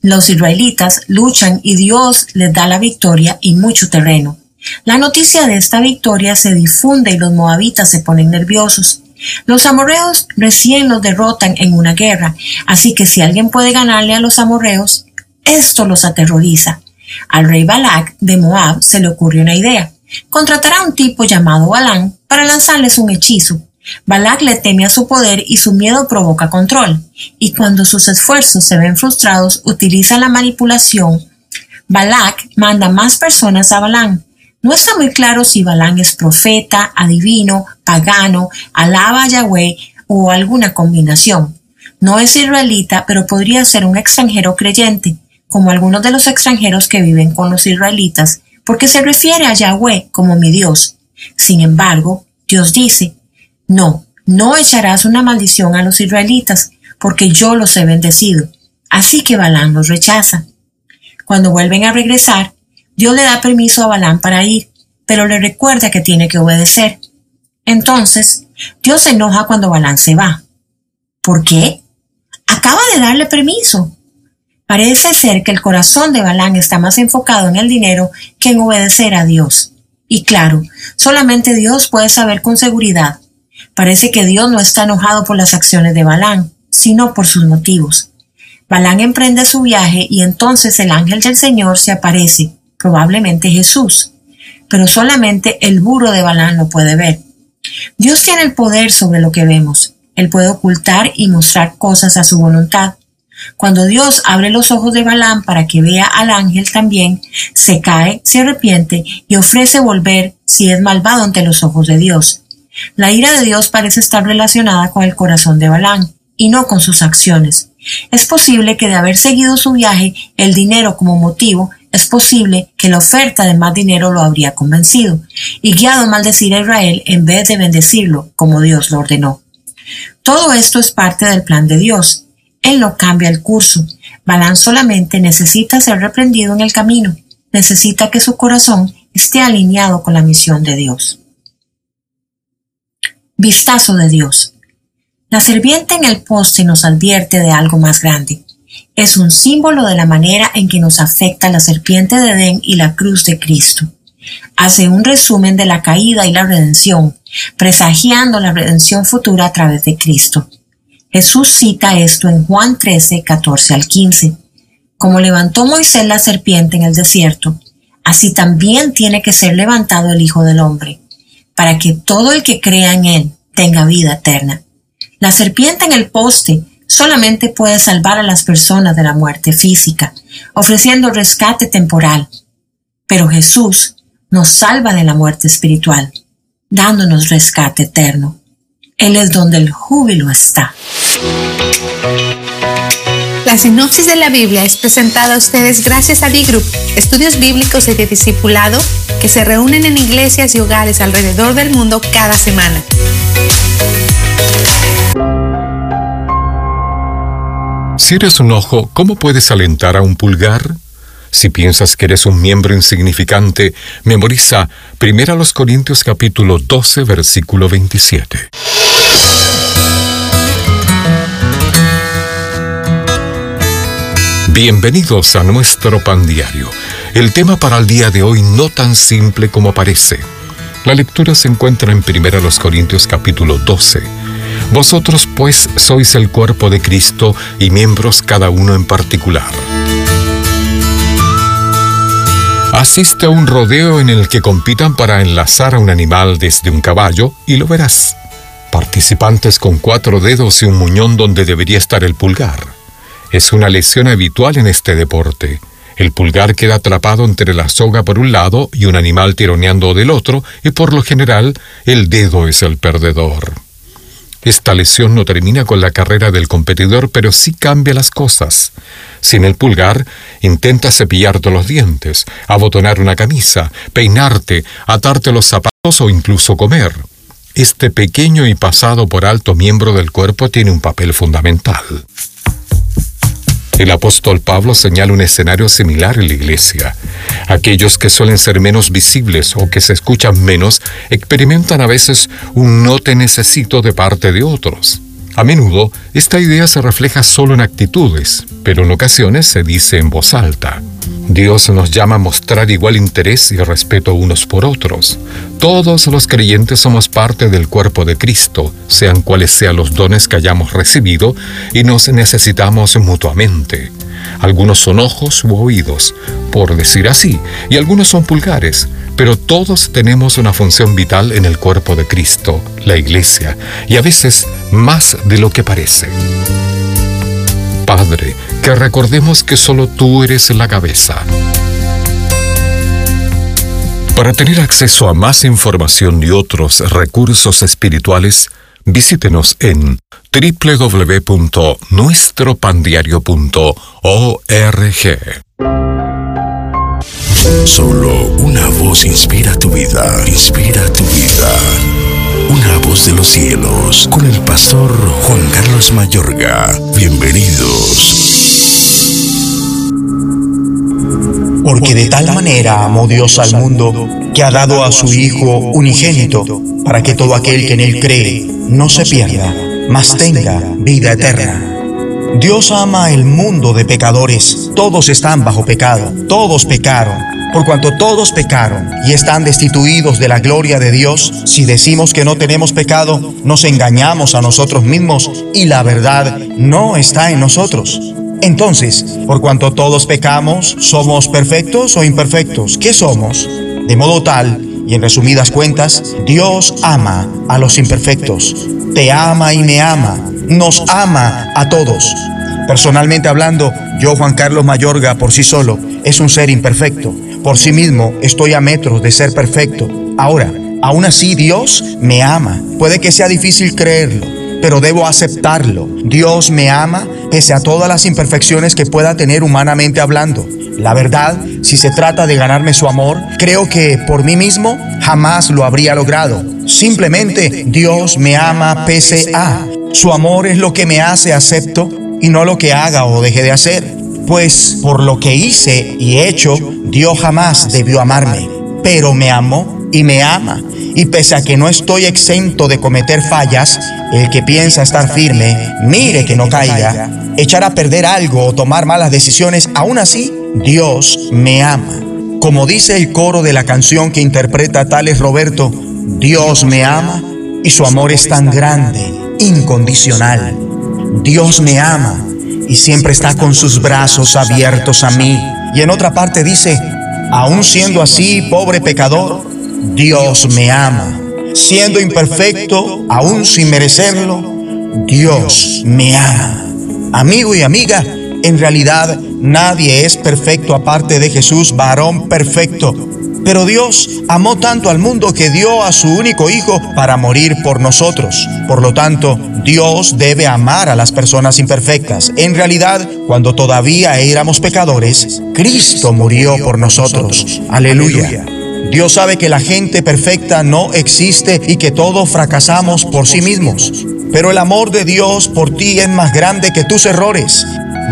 Speaker 22: Los israelitas luchan y Dios les da la victoria y mucho terreno. La noticia de esta victoria se difunde y los moabitas se ponen nerviosos. Los amorreos recién los derrotan en una guerra, así que si alguien puede ganarle a los amorreos, esto los aterroriza. Al rey Balak de Moab se le ocurre una idea. Contratará a un tipo llamado Balán para lanzarles un hechizo. Balak le teme a su poder y su miedo provoca control, y cuando sus esfuerzos se ven frustrados, utiliza la manipulación. Balak manda más personas a Balán. No está muy claro si Balán es profeta, adivino, pagano, alaba a Yahweh o alguna combinación. No es israelita, pero podría ser un extranjero creyente, como algunos de los extranjeros que viven con los israelitas, porque se refiere a Yahweh como mi Dios. Sin embargo, Dios dice, no, no echarás una maldición a los israelitas, porque yo los he bendecido. Así que Balán los rechaza. Cuando vuelven a regresar, Dios le da permiso a Balán para ir, pero le recuerda que tiene que obedecer. Entonces, Dios se enoja cuando Balán se va. ¿Por qué? Acaba de darle permiso. Parece ser que el corazón de Balán está más enfocado en el dinero que en obedecer a Dios. Y claro, solamente Dios puede saber con seguridad. Parece que Dios no está enojado por las acciones de Balán, sino por sus motivos. Balán emprende su viaje y entonces el ángel del Señor se aparece, probablemente Jesús. Pero solamente el burro de Balán lo puede ver. Dios tiene el poder sobre lo que vemos. Él puede ocultar y mostrar cosas a su voluntad. Cuando Dios abre los ojos de Balaam para que vea al ángel también, se cae, se arrepiente y ofrece volver si es malvado ante los ojos de Dios. La ira de Dios parece estar relacionada con el corazón de Balaam y no con sus acciones. Es posible que de haber seguido su viaje, el dinero como motivo, es posible que la oferta de más dinero lo habría convencido y guiado a maldecir a Israel en vez de bendecirlo como Dios lo ordenó. Todo esto es parte del plan de Dios él no cambia el curso. Balán solamente necesita ser reprendido en el camino. Necesita que su corazón esté alineado con la misión de Dios. Vistazo de Dios. La serpiente en el poste nos advierte de algo más grande. Es un símbolo de la manera en que nos afecta la serpiente de Edén y la cruz de Cristo. Hace un resumen de la caída y la redención, presagiando la redención futura a través de Cristo. Jesús cita esto en Juan 13, 14 al 15. Como levantó Moisés la serpiente en el desierto, así también tiene que ser levantado el Hijo del Hombre, para que todo el que crea en él tenga vida eterna. La serpiente en el poste solamente puede salvar a las personas de la muerte física, ofreciendo rescate temporal. Pero Jesús nos salva de la muerte espiritual, dándonos rescate eterno. Él es donde el júbilo está.
Speaker 21: La sinopsis de la Biblia es presentada a ustedes gracias a D-Group, estudios bíblicos y de discipulado que se reúnen en iglesias y hogares alrededor del mundo cada semana.
Speaker 23: Si eres un ojo, ¿cómo puedes alentar a un pulgar? Si piensas que eres un miembro insignificante, memoriza 1 Corintios capítulo 12 versículo 27. Bienvenidos a nuestro pan diario. El tema para el día de hoy no tan simple como parece. La lectura se encuentra en 1 Corintios capítulo 12. Vosotros pues sois el cuerpo de Cristo y miembros cada uno en particular. Asiste a un rodeo en el que compitan para enlazar a un animal desde un caballo y lo verás. Participantes con cuatro dedos y un muñón donde debería estar el pulgar es una lesión habitual en este deporte. El pulgar queda atrapado entre la soga por un lado y un animal tironeando del otro, y por lo general el dedo es el perdedor. Esta lesión no termina con la carrera del competidor, pero sí cambia las cosas. Sin el pulgar, intenta cepillarte los dientes, abotonar una camisa, peinarte, atarte los zapatos o incluso comer. Este pequeño y pasado por alto miembro del cuerpo tiene un papel fundamental. El apóstol Pablo señala un escenario similar en la iglesia. Aquellos que suelen ser menos visibles o que se escuchan menos experimentan a veces un no te necesito de parte de otros. A menudo, esta idea se refleja solo en actitudes, pero en ocasiones se dice en voz alta. Dios nos llama a mostrar igual interés y respeto unos por otros. Todos los creyentes somos parte del cuerpo de Cristo, sean cuales sean los dones que hayamos recibido, y nos necesitamos mutuamente. Algunos son ojos u oídos, por decir así, y algunos son pulgares, pero todos tenemos una función vital en el cuerpo de Cristo, la Iglesia, y a veces más de lo que parece. Padre, que recordemos que solo tú eres la cabeza. Para tener acceso a más información y otros recursos espirituales, visítenos en www.nuestropandiario.org.
Speaker 1: Solo una voz inspira tu vida, inspira tu vida. Una voz de los cielos, con el pastor Juan Carlos Mayorga. Bienvenidos.
Speaker 24: Porque de tal manera amó Dios al mundo, que ha dado a su Hijo unigénito, para que todo aquel que en él cree no se pierda, mas tenga vida eterna. Dios ama el mundo de pecadores. Todos están bajo pecado. Todos pecaron. Por cuanto todos pecaron y están destituidos de la gloria de Dios, si decimos que no tenemos pecado, nos engañamos a nosotros mismos y la verdad no está en nosotros. Entonces, por cuanto todos pecamos, ¿somos perfectos o imperfectos? ¿Qué somos? De modo tal, y en resumidas cuentas, Dios ama a los imperfectos. Te ama y me ama. Nos ama a todos. Personalmente hablando, yo, Juan Carlos Mayorga, por sí solo, es un ser imperfecto. Por sí mismo, estoy a metros de ser perfecto. Ahora, aún así Dios me ama. Puede que sea difícil creerlo, pero debo aceptarlo. Dios me ama pese a todas las imperfecciones que pueda tener humanamente hablando. La verdad, si se trata de ganarme su amor, creo que por mí mismo jamás lo habría logrado. Simplemente Dios me ama pese a. Su amor es lo que me hace acepto y no lo que haga o deje de hacer. Pues por lo que hice y he hecho, Dios jamás debió amarme. Pero me amó y me ama. Y pese a que no estoy exento de cometer fallas, el que piensa estar firme, mire que no caiga. Echar a perder algo o tomar malas decisiones, aún así, Dios me ama. Como dice el coro de la canción que interpreta Tales Roberto, Dios me ama y su amor es tan grande, incondicional. Dios me ama y siempre está con sus brazos abiertos a mí. Y en otra parte dice, aún siendo así, pobre pecador, Dios me ama. Siendo imperfecto, aún sin merecerlo, Dios me ama. Amigo y amiga, en realidad nadie es perfecto aparte de Jesús, varón perfecto. Pero Dios amó tanto al mundo que dio a su único Hijo para morir por nosotros. Por lo tanto, Dios debe amar a las personas imperfectas. En realidad, cuando todavía éramos pecadores, Cristo murió por nosotros. Aleluya. Dios sabe que la gente perfecta no existe y que todos fracasamos por sí mismos. Pero el amor de Dios por ti es más grande que tus errores.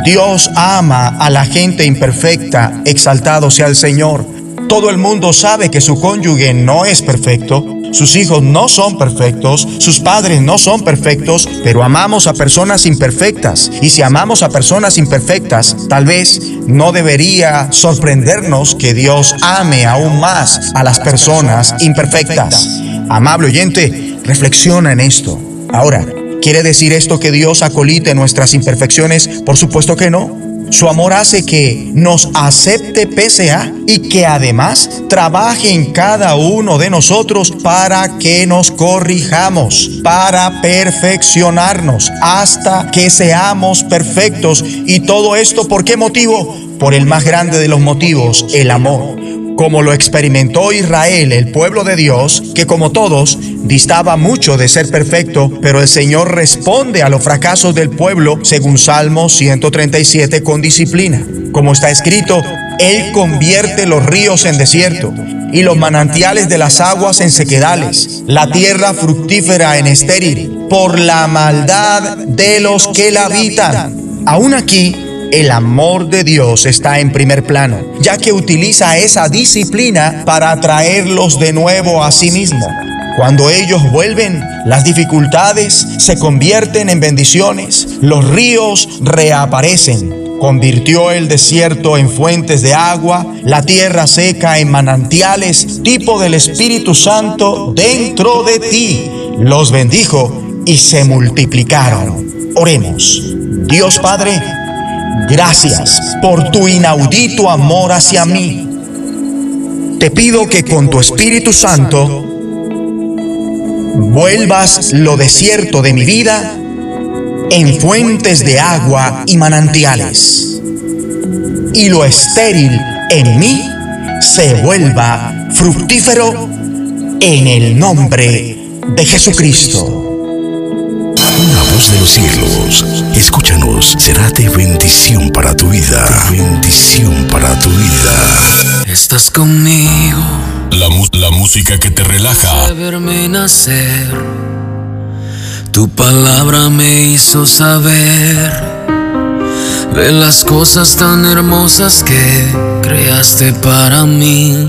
Speaker 24: Dios ama a la gente imperfecta, exaltado sea el Señor. Todo el mundo sabe que su cónyuge no es perfecto, sus hijos no son perfectos, sus padres no son perfectos, pero amamos a personas imperfectas. Y si amamos a personas imperfectas, tal vez no debería sorprendernos que Dios ame aún más a las personas imperfectas. Amable oyente, reflexiona en esto. Ahora, ¿quiere decir esto que Dios acolite nuestras imperfecciones? Por supuesto que no. Su amor hace que nos acepte pese a y que además trabaje en cada uno de nosotros para que nos corrijamos, para perfeccionarnos hasta que seamos perfectos. ¿Y todo esto por qué motivo? Por el más grande de los motivos, el amor como lo experimentó Israel, el pueblo de Dios, que como todos distaba mucho de ser perfecto, pero el Señor responde a los fracasos del pueblo según Salmo 137 con disciplina. Como está escrito, Él convierte los ríos en desierto y los manantiales de las aguas en sequedales, la tierra fructífera en estéril, por la maldad de los que la habitan. Aún aquí, el amor de Dios está en primer plano, ya que utiliza esa disciplina para atraerlos de nuevo a sí mismo. Cuando ellos vuelven, las dificultades se convierten en bendiciones, los ríos reaparecen. Convirtió el desierto en fuentes de agua, la tierra seca en manantiales, tipo del Espíritu Santo dentro de ti. Los bendijo y se multiplicaron. Oremos. Dios Padre, Gracias por tu inaudito amor hacia mí. Te pido que con tu Espíritu Santo vuelvas lo desierto de mi vida en fuentes de agua y manantiales. Y lo estéril en mí se vuelva fructífero en el nombre de Jesucristo
Speaker 1: de los cielos, escúchanos, será de bendición para tu vida. bendición para tu vida.
Speaker 25: Estás conmigo.
Speaker 1: La, la música que te relaja.
Speaker 25: verme nacer. Tu palabra me hizo saber de las cosas tan hermosas que creaste para mí.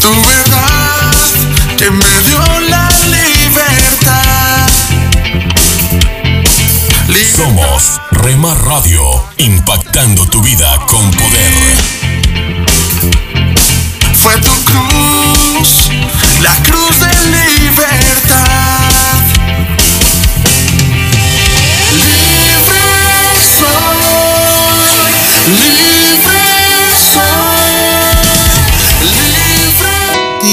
Speaker 2: tu verdad que me dio la libertad.
Speaker 1: Somos Rema Radio, impactando tu vida con poder.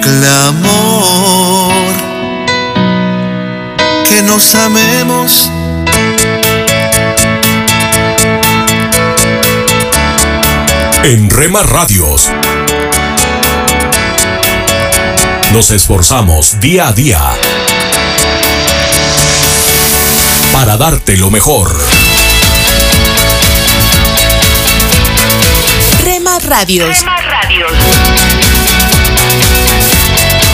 Speaker 2: clamor. Que nos amemos.
Speaker 1: En Rema Radios. Nos esforzamos día a día para darte lo mejor.
Speaker 9: Rema Radios.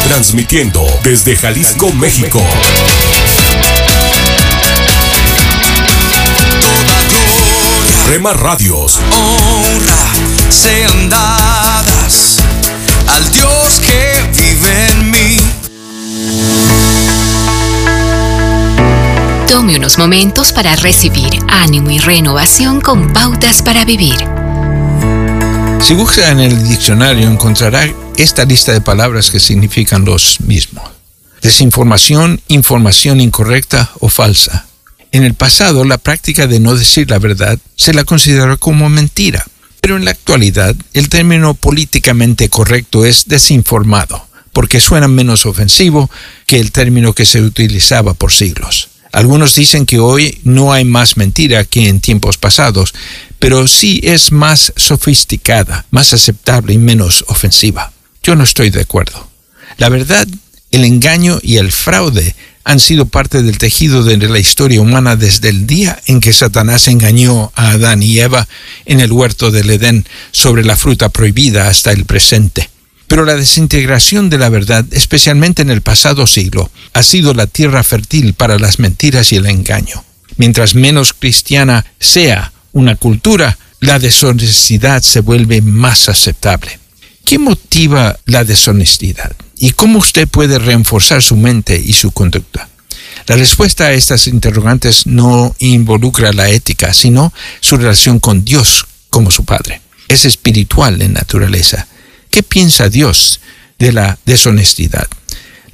Speaker 1: Transmitiendo desde Jalisco, México. Rema Radios.
Speaker 25: honra sean dadas al Dios que vive en mí.
Speaker 26: Tome unos momentos para recibir ánimo y renovación con pautas para vivir.
Speaker 27: Si busca en el diccionario encontrará esta lista de palabras que significan los mismos. Desinformación, información incorrecta o falsa. En el pasado, la práctica de no decir la verdad se la consideró como mentira, pero en la actualidad el término políticamente correcto es desinformado, porque suena menos ofensivo que el término que se utilizaba por siglos. Algunos dicen que hoy no hay más mentira que en tiempos pasados, pero sí es más sofisticada, más aceptable y menos ofensiva. Yo no estoy de acuerdo. La verdad, el engaño y el fraude han sido parte del tejido de la historia humana desde el día en que Satanás engañó a Adán y Eva en el huerto del Edén sobre la fruta prohibida hasta el presente. Pero la desintegración de la verdad, especialmente en el pasado siglo, ha sido la tierra fértil para las mentiras y el engaño. Mientras menos cristiana sea una cultura, la deshonestidad se vuelve más aceptable. ¿Qué motiva la deshonestidad? ¿Y cómo usted puede reforzar su mente y su conducta? La respuesta a estas interrogantes no involucra la ética, sino su relación con Dios como su Padre. Es espiritual en naturaleza. ¿Qué piensa Dios de la deshonestidad?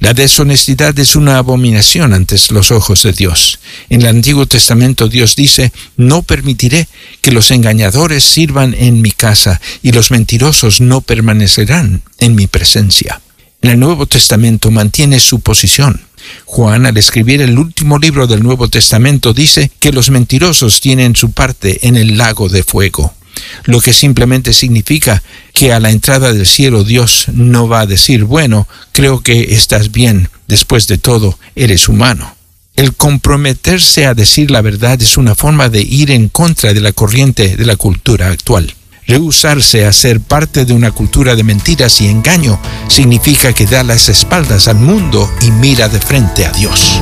Speaker 27: La deshonestidad es una abominación ante los ojos de Dios. En el Antiguo Testamento Dios dice, no permitiré que los engañadores sirvan en mi casa y los mentirosos no permanecerán en mi presencia. En el Nuevo Testamento mantiene su posición. Juan, al escribir el último libro del Nuevo Testamento, dice que los mentirosos tienen su parte en el lago de fuego, lo que simplemente significa que a la entrada del cielo Dios no va a decir, bueno, creo que estás bien, después de todo, eres humano. El comprometerse a decir la verdad es una forma de ir en contra de la corriente de la cultura actual. Rehusarse a ser parte de una cultura de mentiras y engaño significa que da las espaldas al mundo y mira de frente a Dios.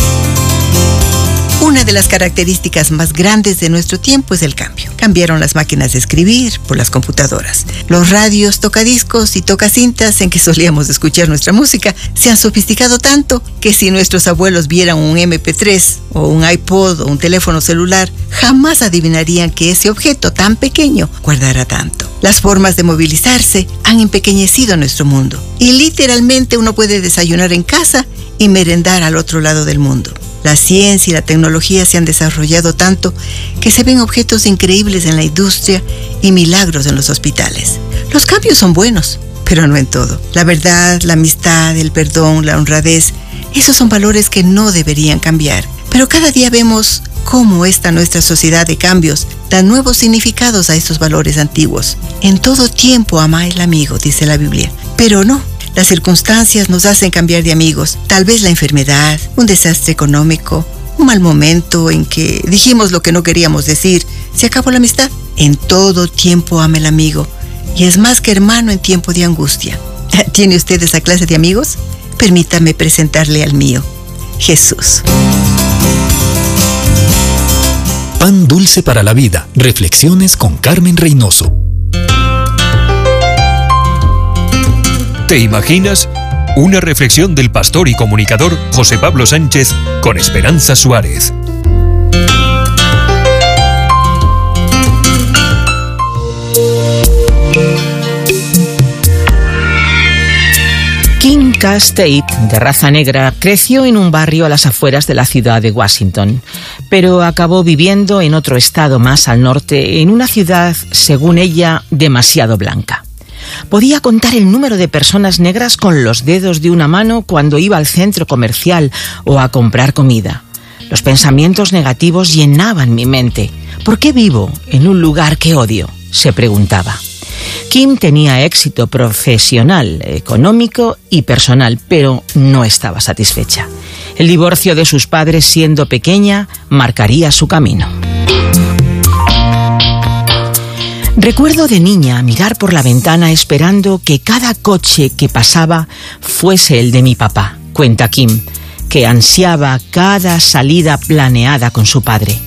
Speaker 28: Una de las características más grandes de nuestro tiempo es el cambio. Cambiaron las máquinas de escribir por las computadoras. Los radios, tocadiscos y tocacintas en que solíamos escuchar nuestra música se han sofisticado tanto que si nuestros abuelos vieran un MP3 o un iPod o un teléfono celular, jamás adivinarían que ese objeto tan pequeño guardara tanto. Las formas de movilizarse han empequeñecido nuestro mundo y literalmente uno puede desayunar en casa y merendar al otro lado del mundo. La ciencia y la tecnología se han desarrollado tanto que se ven objetos increíbles en la industria y milagros en los hospitales. Los cambios son buenos, pero no en todo. La verdad, la amistad, el perdón, la honradez, esos son valores que no deberían cambiar. Pero cada día vemos cómo esta nuestra sociedad de cambios da nuevos significados a estos valores antiguos. En todo tiempo ama el amigo, dice la Biblia. Pero no, las circunstancias nos hacen cambiar de amigos. Tal vez la enfermedad, un desastre económico, un mal momento en que dijimos lo que no queríamos decir. Se acabó la amistad. En todo tiempo ama el amigo. Y es más que hermano en tiempo de angustia. <laughs> ¿Tiene usted esa clase de amigos? Permítame presentarle al mío, Jesús.
Speaker 19: Pan dulce para la vida. Reflexiones con Carmen Reynoso.
Speaker 29: ¿Te imaginas? Una reflexión del pastor y comunicador José Pablo Sánchez con Esperanza Suárez.
Speaker 30: Kim Cass Tate, de raza negra, creció en un barrio a las afueras de la ciudad de Washington, pero acabó viviendo en otro estado más al norte, en una ciudad, según ella, demasiado blanca. Podía contar el número de personas negras con los dedos de una mano cuando iba al centro comercial o a comprar comida. Los pensamientos negativos llenaban mi mente. ¿Por qué vivo en un lugar que odio? se preguntaba. Kim tenía éxito profesional, económico y personal, pero no estaba satisfecha. El divorcio de sus padres siendo pequeña marcaría su camino. Recuerdo de niña mirar por la ventana esperando que cada coche que pasaba fuese el de mi papá, cuenta Kim, que ansiaba cada salida planeada con su padre.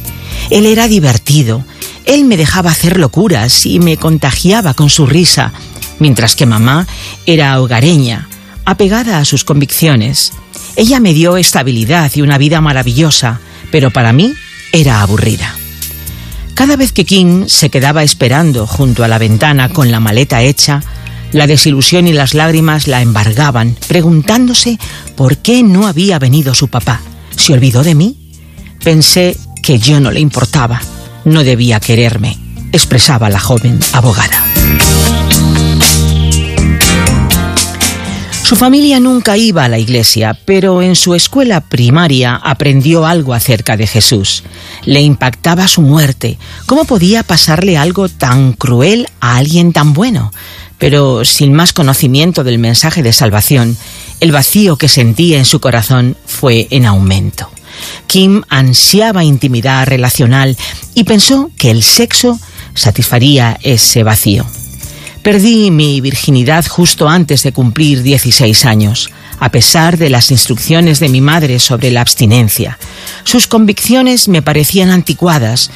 Speaker 30: Él era divertido, él me dejaba hacer locuras y me contagiaba con su risa, mientras que mamá era hogareña, apegada a sus convicciones. Ella me dio estabilidad y una vida maravillosa, pero para mí era aburrida. Cada vez que King se quedaba esperando junto a la ventana con la maleta hecha, la desilusión y las lágrimas la embargaban, preguntándose por qué no había venido su papá. ¿Se olvidó de mí? Pensé que yo no le importaba, no debía quererme, expresaba la joven abogada. Su familia nunca iba a la iglesia, pero en su escuela primaria aprendió algo acerca de Jesús. Le impactaba su muerte. ¿Cómo podía pasarle algo tan cruel a alguien tan bueno? Pero sin más conocimiento del mensaje de salvación, el vacío que sentía en su corazón fue en aumento. Kim ansiaba intimidad relacional y pensó que el sexo satisfaría ese vacío. Perdí mi virginidad justo antes de cumplir 16 años, a pesar de las instrucciones de mi madre sobre la abstinencia. Sus convicciones me parecían anticuadas,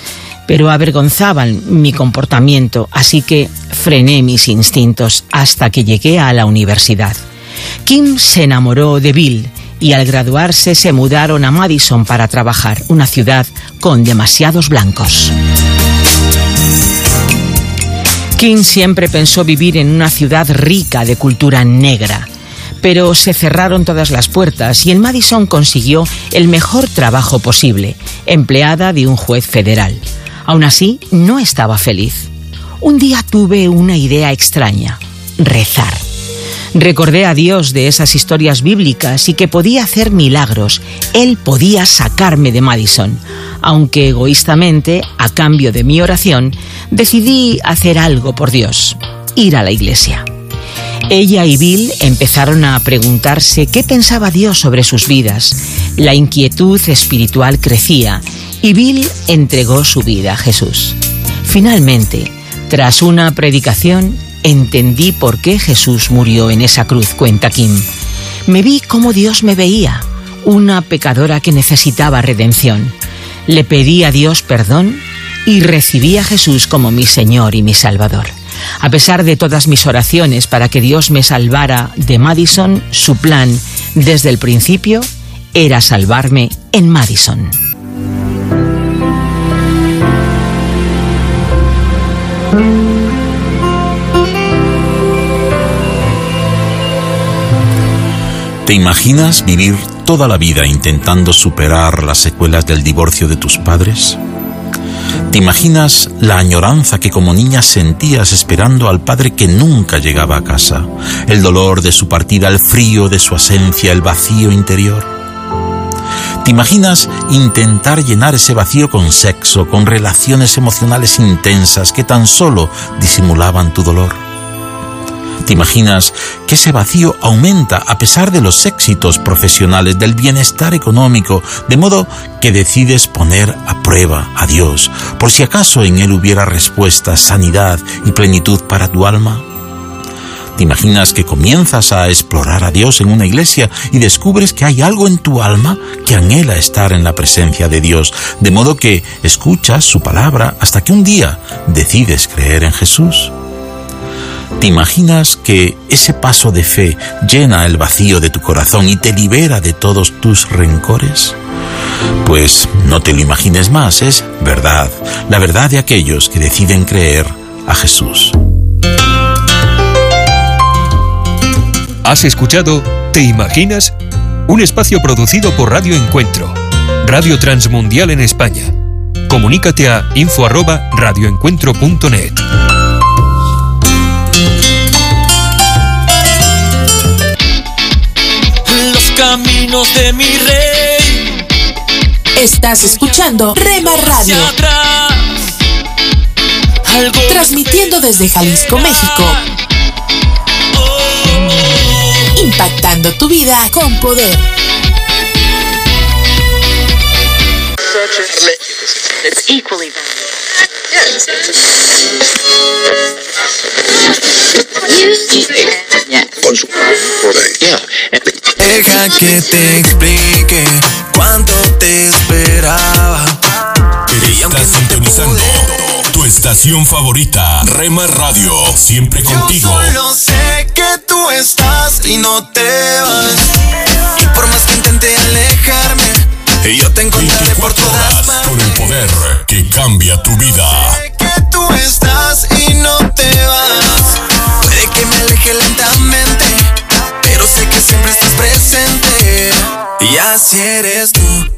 Speaker 30: pero avergonzaban mi comportamiento, así que frené mis instintos hasta que llegué a la universidad. Kim se enamoró de Bill y al graduarse se mudaron a Madison para trabajar, una ciudad con demasiados blancos. King siempre pensó vivir en una ciudad rica de cultura negra, pero se cerraron todas las puertas y en Madison consiguió el mejor trabajo posible, empleada de un juez federal. Aún así, no estaba feliz. Un día tuve una idea extraña, rezar. Recordé a Dios de esas historias bíblicas y que podía hacer milagros. Él podía sacarme de Madison. Aunque egoístamente, a cambio de mi oración, decidí hacer algo por Dios, ir a la iglesia. Ella y Bill empezaron a preguntarse qué pensaba Dios sobre sus vidas. La inquietud espiritual crecía y Bill entregó su vida a Jesús. Finalmente, tras una predicación, entendí por qué Jesús murió en esa cruz, cuenta Kim. Me vi como Dios me veía, una pecadora que necesitaba redención. Le pedí a Dios perdón y recibí a Jesús como mi Señor y mi Salvador. A pesar de todas mis oraciones para que Dios me salvara de Madison, su plan desde el principio era salvarme en Madison.
Speaker 31: ¿Te imaginas vivir toda la vida intentando superar las secuelas del divorcio de tus padres? ¿Te imaginas la añoranza que como niña sentías esperando al padre que nunca llegaba a casa? El dolor de su partida, el frío de su ausencia, el vacío interior. ¿Te imaginas intentar llenar ese vacío con sexo, con relaciones emocionales intensas que tan solo disimulaban tu dolor? ¿Te imaginas que ese vacío aumenta a pesar de los éxitos profesionales, del bienestar económico, de modo que decides poner a prueba a Dios, por si acaso en Él hubiera respuesta, sanidad y plenitud para tu alma? ¿Te imaginas que comienzas a explorar a Dios en una iglesia y descubres que hay algo en tu alma que anhela estar en la presencia de Dios, de modo que escuchas su palabra hasta que un día decides creer en Jesús? ¿Te imaginas que ese paso de fe llena el vacío de tu corazón y te libera de todos tus rencores? Pues no te lo imagines más, es verdad, la verdad de aquellos que deciden creer a Jesús.
Speaker 29: ¿Has escuchado Te Imaginas? Un espacio producido por Radio Encuentro, Radio Transmundial en España. Comunícate a info@radioencuentro.net.
Speaker 25: caminos de mi rey.
Speaker 9: Estás escuchando Rema Radio. Transmitiendo desde Jalisco, México. Impactando tu vida con poder.
Speaker 25: Deja que te explique cuánto te esperaba.
Speaker 1: Estás sintonizando tu estación favorita, Rema Radio, siempre contigo.
Speaker 25: Yo solo sé que tú estás y no te vas. Y por más que intente alejarme, yo te encontraré por todas partes.
Speaker 1: Con el poder que cambia tu vida.
Speaker 25: Sé que tú estás y no te vas. Puede que me aleje lentamente, pero sé que siempre estás presente. Y así eres tú.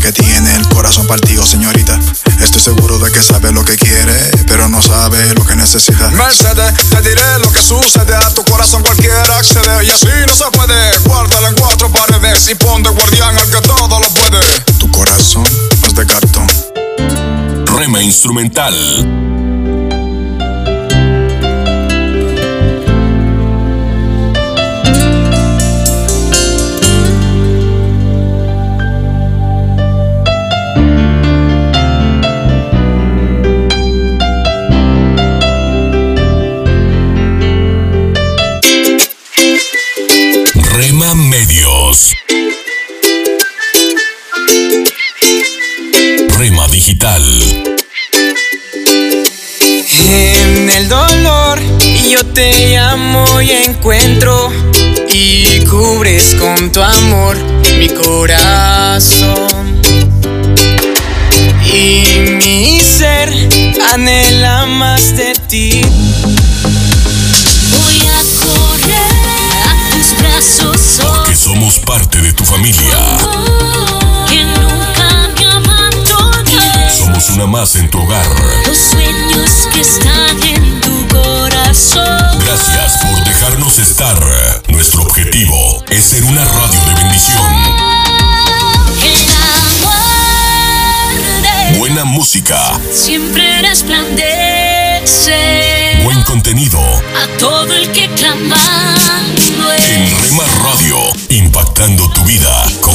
Speaker 32: que tiene el corazón partido, señorita. Estoy seguro de que sabe lo que quiere, pero no sabe lo que necesita. Mercedes, te diré lo que sucede. A tu corazón cualquiera accede. Y así no se puede. Guárdalo en cuatro paredes y pon de guardián al que todo lo puede. Tu corazón es de cartón.
Speaker 1: Rema Instrumental. Rema
Speaker 25: Medios. Llamo y encuentro y cubres con tu amor mi corazón. Y mi ser anhela más de ti.
Speaker 8: Voy a correr a tus brazos.
Speaker 1: Porque somos parte de tu familia.
Speaker 8: Que nunca me abandones.
Speaker 1: Somos una más en tu hogar.
Speaker 8: Los sueños que están en tu corazón.
Speaker 1: Gracias por dejarnos estar. Nuestro objetivo es ser una radio de bendición. Buena música,
Speaker 8: siempre resplandece
Speaker 1: buen contenido.
Speaker 8: a todo el que clamando
Speaker 1: En Rema Radio, impactando tu vida con